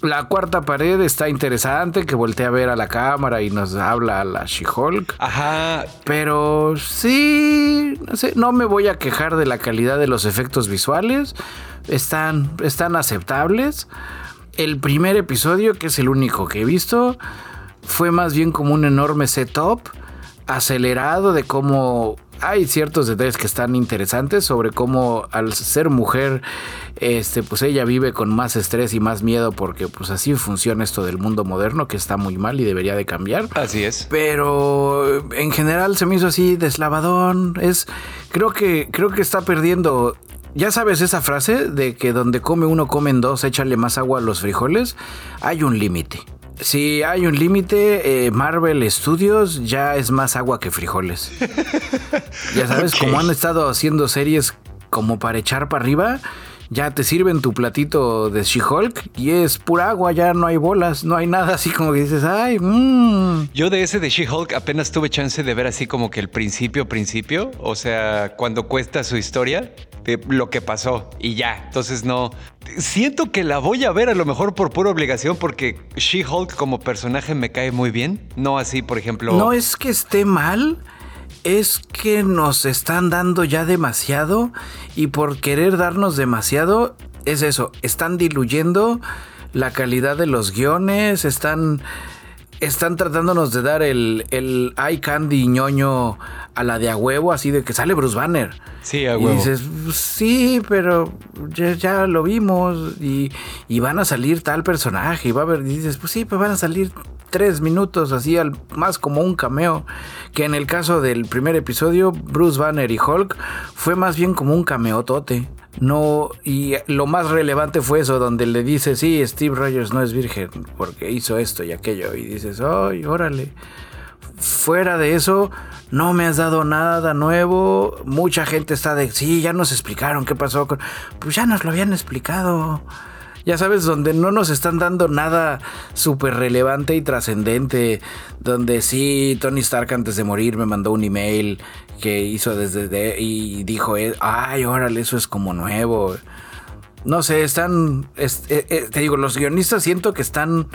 la cuarta pared está interesante, que voltea a ver a la cámara y nos habla a la She-Hulk.
Ajá.
Pero sí, no sé, no me voy a quejar de la calidad de los efectos visuales están, están aceptables. El primer episodio, que es el único que he visto, fue más bien como un enorme setup acelerado de cómo hay ciertos detalles que están interesantes sobre cómo al ser mujer, este, pues ella vive con más estrés y más miedo porque pues así funciona esto del mundo moderno que está muy mal y debería de cambiar.
Así es.
Pero en general se me hizo así deslavadón. Es, creo que, creo que está perdiendo ya sabes esa frase de que donde come uno comen dos, échale más agua a los frijoles. Hay un límite. Si hay un límite, eh, Marvel Studios ya es más agua que frijoles. ya sabes, como han estado haciendo series como para echar para arriba, ya te sirven tu platito de She-Hulk y es pura agua, ya no hay bolas, no hay nada así como que dices, ay, mmm.
Yo de ese de She-Hulk apenas tuve chance de ver así como que el principio, principio, o sea, cuando cuesta su historia, de lo que pasó y ya. Entonces no, siento que la voy a ver a lo mejor por pura obligación porque She-Hulk como personaje me cae muy bien, no así, por ejemplo.
No es que esté mal es que nos están dando ya demasiado y por querer darnos demasiado es eso, están diluyendo la calidad de los guiones, están están tratándonos de dar el, el eye candy ñoño a la de a huevo, así de que sale Bruce Banner.
Sí, a huevo.
Y dices, sí, pero ya, lo vimos y, y, van a salir tal personaje y va a haber, y dices, pues sí, pues van a salir tres minutos, así al, más como un cameo, que en el caso del primer episodio, Bruce Banner y Hulk fue más bien como un cameo tote. No, y lo más relevante fue eso, donde le dice, sí, Steve Rogers no es virgen, porque hizo esto y aquello, y dices, ay, órale. Fuera de eso, no me has dado nada nuevo. Mucha gente está de, sí, ya nos explicaron qué pasó. Con... Pues ya nos lo habían explicado ya sabes, donde no nos están dando nada súper relevante y trascendente, donde sí, Tony Stark antes de morir me mandó un email que hizo desde y dijo, eh, ay, órale, eso es como nuevo. No sé, están, eh, eh, te digo, los guionistas siento que están...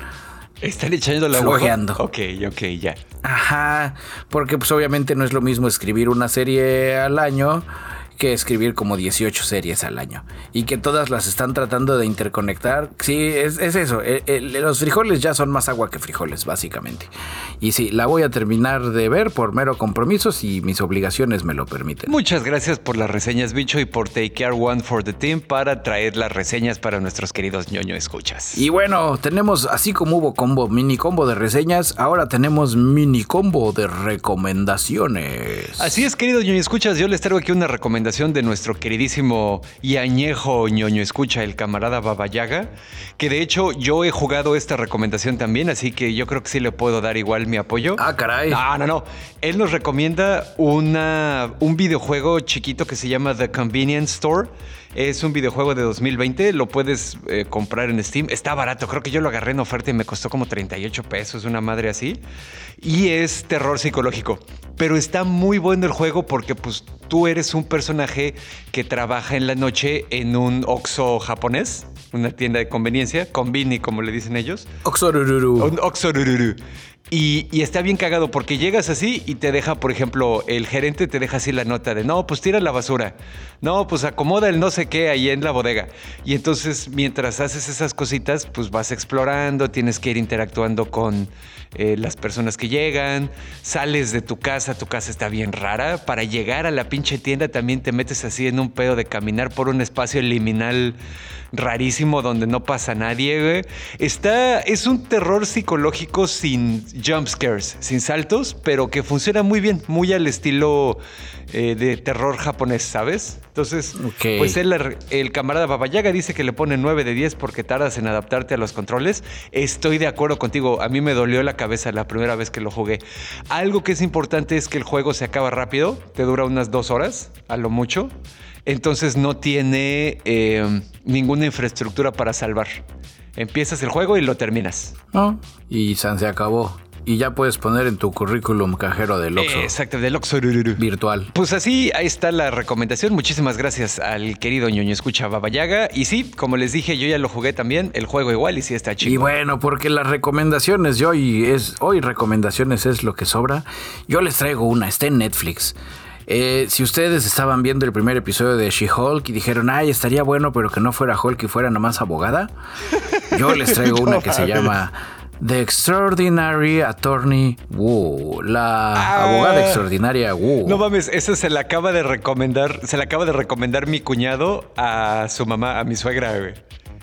Están echando la
flojeando.
Ok, ok, ya.
Ajá, porque pues obviamente no es lo mismo escribir una serie al año que escribir como 18 series al año y que todas las están tratando de interconectar. Sí, es, eso. los frijoles ya son más agua que frijoles, básicamente. Y sí, la voy a terminar de ver por mero compromiso si mis obligaciones me lo permiten.
Muchas gracias por las reseñas, bicho, y por Take Care One for the Team para traer las reseñas para nuestros queridos ñoño escuchas.
Y bueno, tenemos, así como hubo combo, mini combo de reseñas, ahora tenemos mini combo de recomendaciones.
Así es, queridos ñoño escuchas, yo les traigo aquí una recomendación de nuestro queridísimo y añejo ñoño escucha, el camarada Babayaga, que de hecho yo he jugado esta recomendación también, así que yo creo que sí le puedo dar igual mi apoyo.
Ah, caray.
No, no, no. Él nos recomienda una, un videojuego chiquito que se llama The Convenience Store Es un videojuego de 2020, lo puedes eh, comprar en Steam. Está barato, creo que yo lo agarré en oferta y me costó como 38 pesos, una madre así. Y es terror psicológico. Pero está muy bueno el juego porque pues tú eres un personaje que trabaja en la noche en un Oxxo japonés, una tienda de conveniencia, Convini como le dicen ellos.
Oxorururu.
Un Oxorururu. Y, está bien cagado porque llegas así y te deja, por ejemplo, el gerente te deja así la nota de, no, pues tira la basura, no, pues acomoda el no sé qué ahí en la bodega. Y entonces mientras haces esas cositas, pues vas explorando, tienes que ir interactuando con eh, las personas que llegan, sales de tu casa, tu casa está bien rara, para llegar a la pinche tienda también te metes así en un pedo de caminar por un espacio liminal rarísimo donde no pasa nadie, güey. Está, es un terror psicológico sin jump scares, sin saltos, pero que funciona muy bien, muy al estilo eh, de terror japonés, ¿sabes? Entonces, pues el, el camarada Babayaga dice que le pone 9 de 10 porque tardas en adaptarte a los controles. Estoy de acuerdo contigo, a mí me dolió la cabeza la primera vez que lo jugué. Algo que es importante es que el juego se acaba rápido, te dura unas dos horas, a lo mucho. Entonces no tiene eh, ninguna infraestructura para salvar. Empiezas el juego y lo terminas.
y San se acabó. Y ya puedes poner en tu currículum cajero del Oxxo.
exacto, del Oxxo
virtual.
Pues así, ahí está la recomendación. Muchísimas gracias al querido ñoño escucha Babayaga. Y sí, como les dije, yo ya lo jugué también, el juego igual y sí está chido.
Y bueno, porque las recomendaciones de hoy es hoy recomendaciones es lo que sobra. Yo les traigo una, está en Netflix. Eh, si ustedes estaban viendo el primer episodio de She-Hulk y dijeron, ay, estaría bueno, pero que no fuera Hulk y fuera nomás abogada, yo les traigo una que se llama The Extraordinary Attorney Wu. La ah. abogada extraordinaria Wu.
No mames, eso se le acaba de recomendar, se le acaba de recomendar mi cuñado a su mamá, a mi suegra, güey.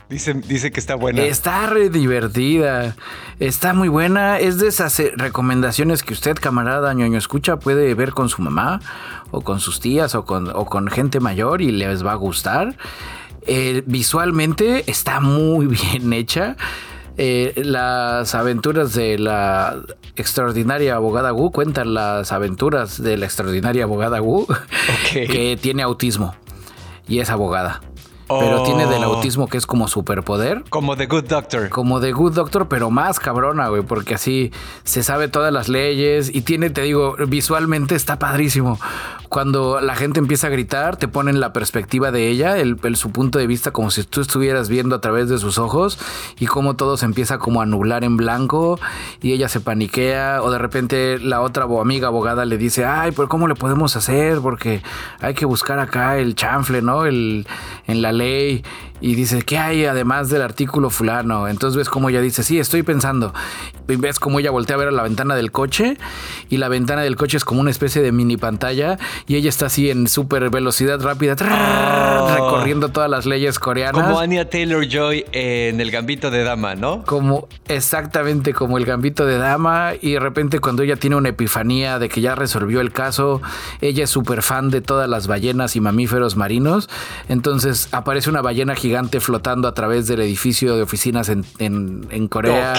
Dice, dice que está buena.
Está re divertida. Está muy buena. Es de esas eh, recomendaciones que usted, camarada ñoño escucha, puede ver con su mamá o con sus tías o con, o con gente mayor y les va a gustar. Eh, visualmente está muy bien hecha. Eh, las aventuras de la extraordinaria abogada Wu cuentan las aventuras de la extraordinaria abogada Wu que tiene autismo y es abogada. Pero tiene del oh. autismo que es como superpoder.
Como The Good Doctor.
Como The Good Doctor, pero más cabrona, güey, porque así se sabe todas las leyes y tiene, te digo, visualmente está padrísimo. Cuando la gente empieza a gritar, te ponen la perspectiva de ella, el, su punto de vista como si tú estuvieras viendo a través de sus ojos y cómo todo se empieza como a nublar en blanco y ella se paniquea o de repente la otra amiga abogada le dice, ay, pero ¿cómo le podemos hacer? Porque hay que buscar acá el chanfle, ¿no? El, en la ley y dice, ¿qué hay además del artículo fulano? Entonces ves como ella dice, sí, estoy pensando. Y ves como ella voltea a ver a la ventana del coche y la ventana del coche es como una especie de mini pantalla y ella está así en súper velocidad rápida, oh. recorriendo todas las leyes coreanas.
Como Anya Taylor Joy en el gambito de dama, ¿no?
Como exactamente como el gambito de dama y de repente cuando ella tiene una epifanía de que ya resolvió el caso, ella es súper fan de todas las ballenas y mamíferos marinos, entonces aparece una ballena gigante gigante flotando a través del edificio de oficinas en, en, Corea.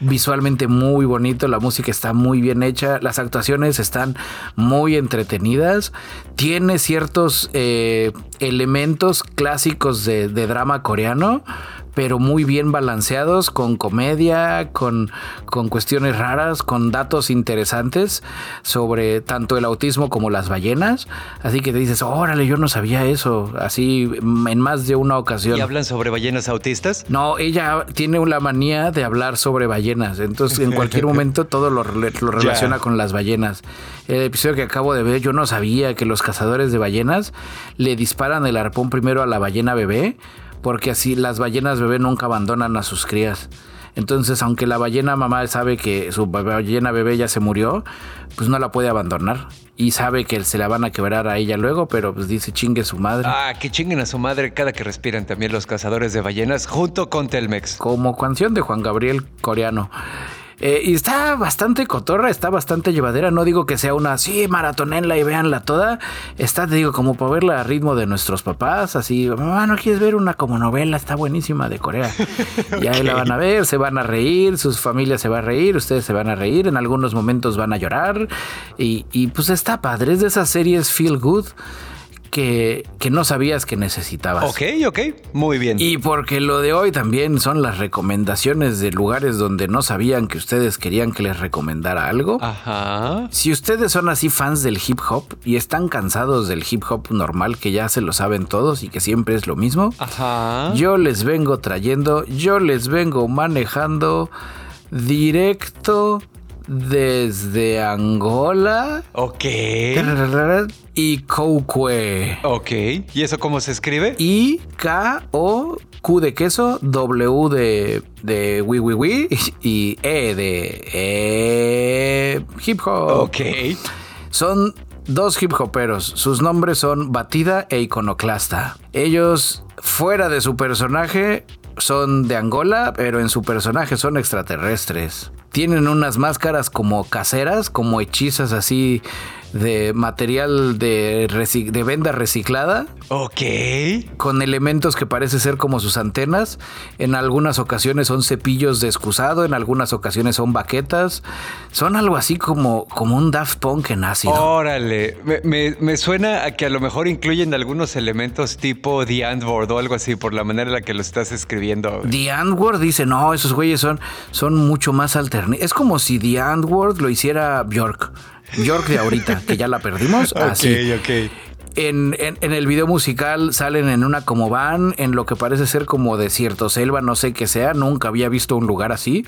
Visualmente muy bonito, la música está muy bien hecha, las actuaciones están muy entretenidas, tiene ciertos eh, elementos clásicos de, de drama coreano pero muy bien balanceados, con comedia, con, con cuestiones raras, con datos interesantes sobre tanto el autismo como las ballenas. Así que te dices, órale, yo no sabía eso, así en más de una ocasión.
¿Y hablan sobre ballenas autistas?
No, ella tiene una manía de hablar sobre ballenas, entonces en cualquier momento todo lo, lo relaciona con las ballenas. El episodio que acabo de ver, yo no sabía que los cazadores de ballenas le disparan el arpón primero a la ballena bebé porque así las ballenas bebé nunca abandonan a sus crías. Entonces, aunque la ballena mamá sabe que su ballena bebé ya se murió, pues no la puede abandonar. Y sabe que se la van a quebrar a ella luego, pero pues dice chingue su madre.
Ah, que chinguen a su madre cada que respiran también los cazadores de ballenas junto con Telmex.
Como canción de Juan Gabriel coreano. Eh, y está bastante cotorra, está bastante llevadera. No digo que sea una así, maratonenla y véanla toda. Está, te digo, como para verla a ritmo de nuestros papás. Así, mamá, ¿no quieres ver una como novela? Está buenísima de Corea. Y ahí la van a ver, se van a reír, sus familias se van a reír, ustedes se van a reír. En algunos momentos van a llorar. Y, y pues está padre. Es de esas series feel good que, que no sabías que necesitabas.
Ok, ok, muy bien.
Y porque lo de hoy también son las recomendaciones de lugares donde no sabían que ustedes querían que les recomendara algo.
Ajá.
Si ustedes son así fans del hip hop y están cansados del hip hop normal que ya se lo saben todos y que siempre es lo mismo,
Ajá.
yo les vengo trayendo, yo les vengo manejando directo desde Angola
Ok.
y Coque.
Ok. ¿Y eso cómo se escribe?
I K O Q de queso, W de de wi wi wi y E de eh, hip hop.
Ok.
Son dos hip hoperos. Sus nombres son Batida e Iconoclasta. Ellos, fuera de su personaje, son de Angola, pero en su personaje son extraterrestres. Tienen unas máscaras como caseras, como hechizas así de material de, venda reciclada
Ok.
con elementos que parece ser como sus antenas. En algunas ocasiones son cepillos de excusado, en algunas ocasiones son baquetas. Son algo así como, como un Daft Punk en ácido.
Órale, me, me- me suena a que a lo mejor incluyen algunos elementos tipo The Antwoord o algo así por la manera en la que lo estás escribiendo.
The Antwoord dice, no, esos güeyes son, son mucho más alternativos. Es como si The Antwoord lo hiciera Bjork. Bjork de ahorita, que ya la perdimos. Así.
ok.
En, en- en el video musical salen en una como van, en lo que parece ser como desierto, selva, no sé qué sea, nunca había visto un lugar así.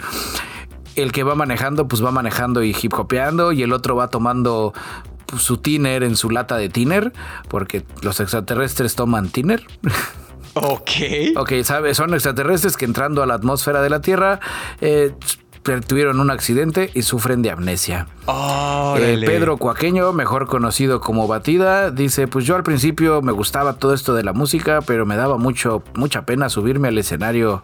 El que va manejando, pues va manejando y hip hopeando, y el otro va tomando pues, su tiner en su lata de tiner, porque los extraterrestres toman tiner.
Ok.
Ok, ¿sabes? Son extraterrestres que entrando a la atmósfera de la Tierra eh, tuvieron un accidente y sufren de amnesia. Eh. Pedro Cuaqueño, mejor conocido como Batida, dice, pues yo al principio me gustaba todo esto de la música, pero me daba mucho, mucha pena subirme al escenario.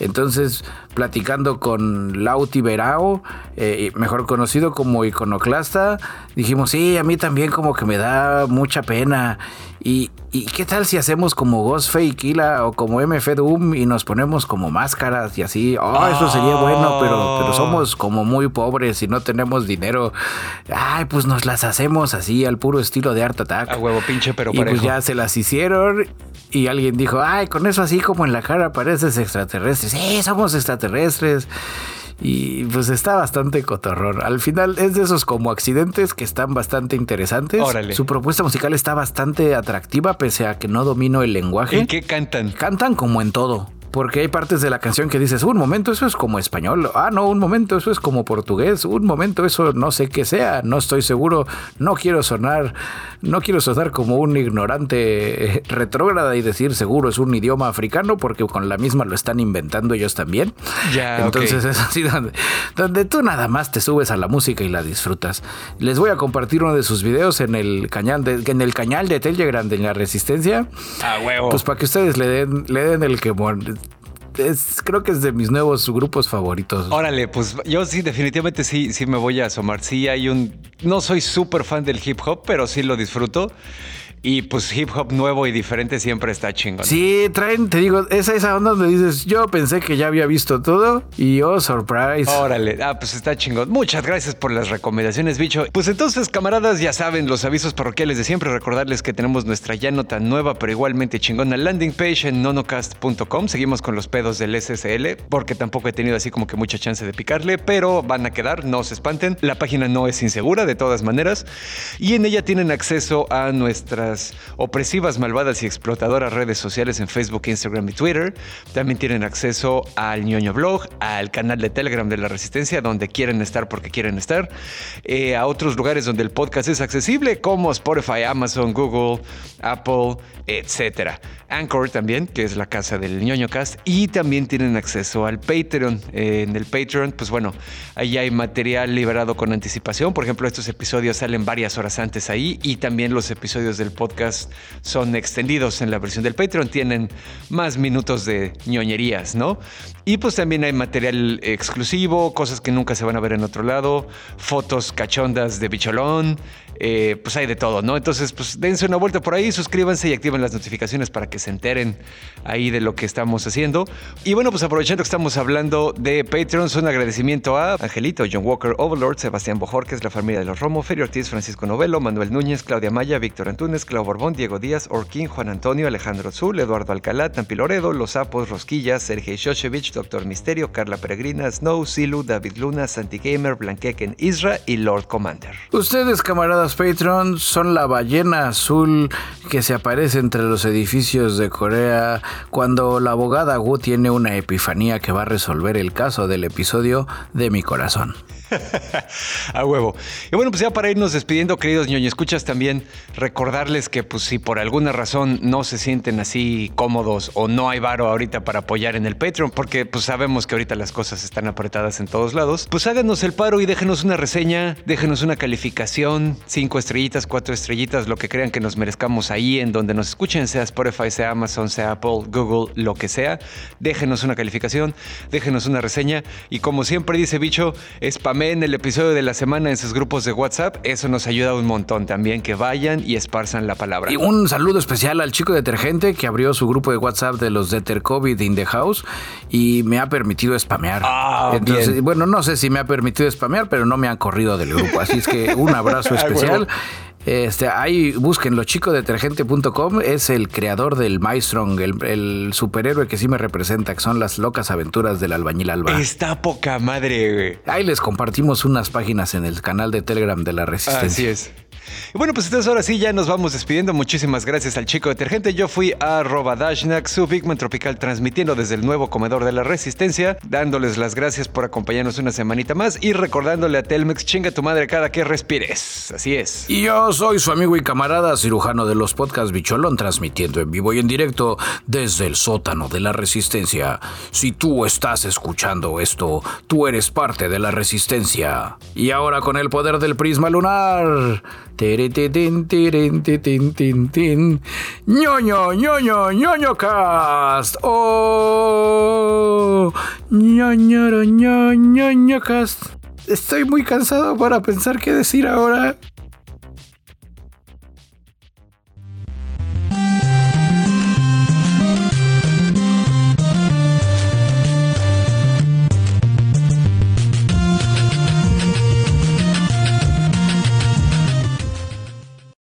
Entonces, platicando con Lauti Berao, eh, mejor conocido como Iconoclasta, dijimos, sí, a mí también como que me da mucha pena. ¿Y, y qué tal si hacemos como Ghostface Killa o como MF Doom y nos ponemos como máscaras y así? Oh, eso sería bueno, pero, pero somos como muy pobres y no tenemos dinero. Ay, pues nos las hacemos así al puro estilo de Art Attack.
A huevo pinche, pero
y pues
parejo.
ya se las hicieron y alguien dijo, ay, con eso así como en la cara pareces extraterrestre. Sí, somos extraterrestres. Y pues está bastante cotorrón. Al final es de esos como accidentes que están bastante interesantes.
Órale.
Su propuesta musical está bastante atractiva pese a que no domino el lenguaje.
¿En qué cantan?
Cantan como en todo. Porque hay partes de la canción que dices, un momento eso es como español, ah, no, un momento eso es como portugués, un momento eso no sé qué sea, no estoy seguro, no quiero sonar, no quiero sonar como un ignorante eh, retrógrada y decir seguro es un idioma africano porque con la misma lo están inventando ellos también.
Ya,
Entonces es así donde, donde tú nada más te subes a la música y la disfrutas. Les voy a compartir uno de sus videos en el canal de, en el canal de Telegram de la Resistencia.
A huevo.
Pues para que ustedes le den, le den el que es, creo que es de mis nuevos grupos favoritos.
Órale, pues yo sí, definitivamente sí, sí me voy a asomar. Sí, hay un. No soy súper fan del hip hop, pero sí lo disfruto. Y pues hip hop nuevo y diferente siempre está chingón.
Sí, traen, te digo, esa, esa onda donde dices, yo pensé que ya había visto todo y oh, surprise.
Órale, ah, pues está chingón. Muchas gracias por las recomendaciones, bicho. Pues entonces, camaradas, ya saben los avisos parroquiales de siempre. Recordarles que tenemos nuestra ya no tan nueva, pero igualmente chingona landing page en nonocast.com. Seguimos con los pedos del SSL, porque tampoco he tenido así como que mucha chance de picarle, pero van a quedar, no se espanten. La página no es insegura, de todas maneras, y en ella tienen acceso a opresivas, malvadas y explotadoras redes sociales en Facebook, Instagram y Twitter. También tienen acceso al ñoño blog, al canal de Telegram de la Resistencia, donde quieren estar porque quieren estar, eh, a otros lugares donde el podcast es accesible, como Spotify, Amazon, Google, Apple, etcétera. Anchor también, que es la casa del ñoño cast, y también tienen acceso al Patreon. Eh, en el Patreon, pues bueno, ahí hay material liberado con anticipación. Por ejemplo, estos episodios salen varias horas antes ahí y también los episodios del podcast son extendidos en la versión del Patreon. Tienen más minutos de ñoñerías, ¿no? Y pues también hay material exclusivo, cosas que nunca se van a ver en otro lado, fotos cachondas de bicholón, eh, pues hay de todo, ¿no? Entonces, pues dense una vuelta por ahí, suscríbanse y activen las notificaciones para que se enteren ahí de lo que estamos haciendo. Y bueno, pues aprovechando que estamos hablando de Patreons, un agradecimiento a Angelito, John Walker, Overlord, Sebastián Bojorquez, la familia de los Romo, Ferio Ortiz, Francisco Novelo, Manuel Núñez, Claudia Maya, Víctor Antunes, Clau Borbón, Diego Díaz, Orquín, Juan Antonio, Alejandro Zul, Eduardo Alcalá, Tampi Loredo, Los Sapos, Rosquillas, Sergei Shoshevich, Doctor Misterio, Carla Peregrina, Snow, Silu, David Luna, Santi Gamer, Blanqueken Isra y Lord Commander.
Ustedes, camaradas Patreon, son la ballena azul que se aparece entre los edificios de Corea cuando la abogada Wu tiene una epifanía que va a resolver el caso del episodio de mi corazón.
a huevo. Y bueno, pues ya para irnos despidiendo, queridos ñoño, escuchas también recordarles que pues si por alguna razón no se sienten así cómodos o no hay varo ahorita para apoyar en el Patreon, porque pues sabemos que ahorita las cosas están apretadas en todos lados, pues háganos el paro y déjenos una reseña, déjenos una calificación, cinco estrellitas, cuatro estrellitas, lo que crean que nos merezcamos ahí en donde nos escuchen, sea Spotify, sea Amazon, sea Apple, Google, lo que sea. Déjenos una calificación, déjenos una reseña y como siempre dice Bicho, spam en el episodio de la semana en sus grupos de WhatsApp. Eso nos ayuda un montón también, que vayan y esparzan la palabra.
Y un saludo especial al chico detergente que abrió su grupo de WhatsApp de los Deter COVID in the House y me ha permitido spamear.
Ah, Entonces,
bueno, no sé si me ha permitido spamear, pero no me han corrido del grupo. Así es que un abrazo especial. Este, ahí búsquenlo, chicodetergente.com es el creador del Mystrong, el, el, superhéroe que sí me representa, que son las locas aventuras del albañil Alba.
Está poca madre, güey.
Ahí les compartimos unas páginas en el canal de Telegram de la Resistencia.
Así es. Y bueno, pues entonces ahora sí ya nos vamos despidiendo. Muchísimas gracias al chico detergente. Yo fui a arroba Dashnak, su Bigman Tropical, transmitiendo desde el nuevo comedor de la Resistencia, dándoles las gracias por acompañarnos una semanita más y recordándole a Telmex, chinga tu madre cada que respires. Así es.
Y yo soy su amigo y camarada cirujano de los podcasts Bicholón, transmitiendo en vivo y en directo desde el sótano de la Resistencia. Si tú estás escuchando esto, tú eres parte de la Resistencia. Y ahora con el poder del prisma lunar ñoño, ñoño, ñoño cast. Oh, ñoño, ñoño, cast. Estoy muy cansado para pensar qué decir ahora.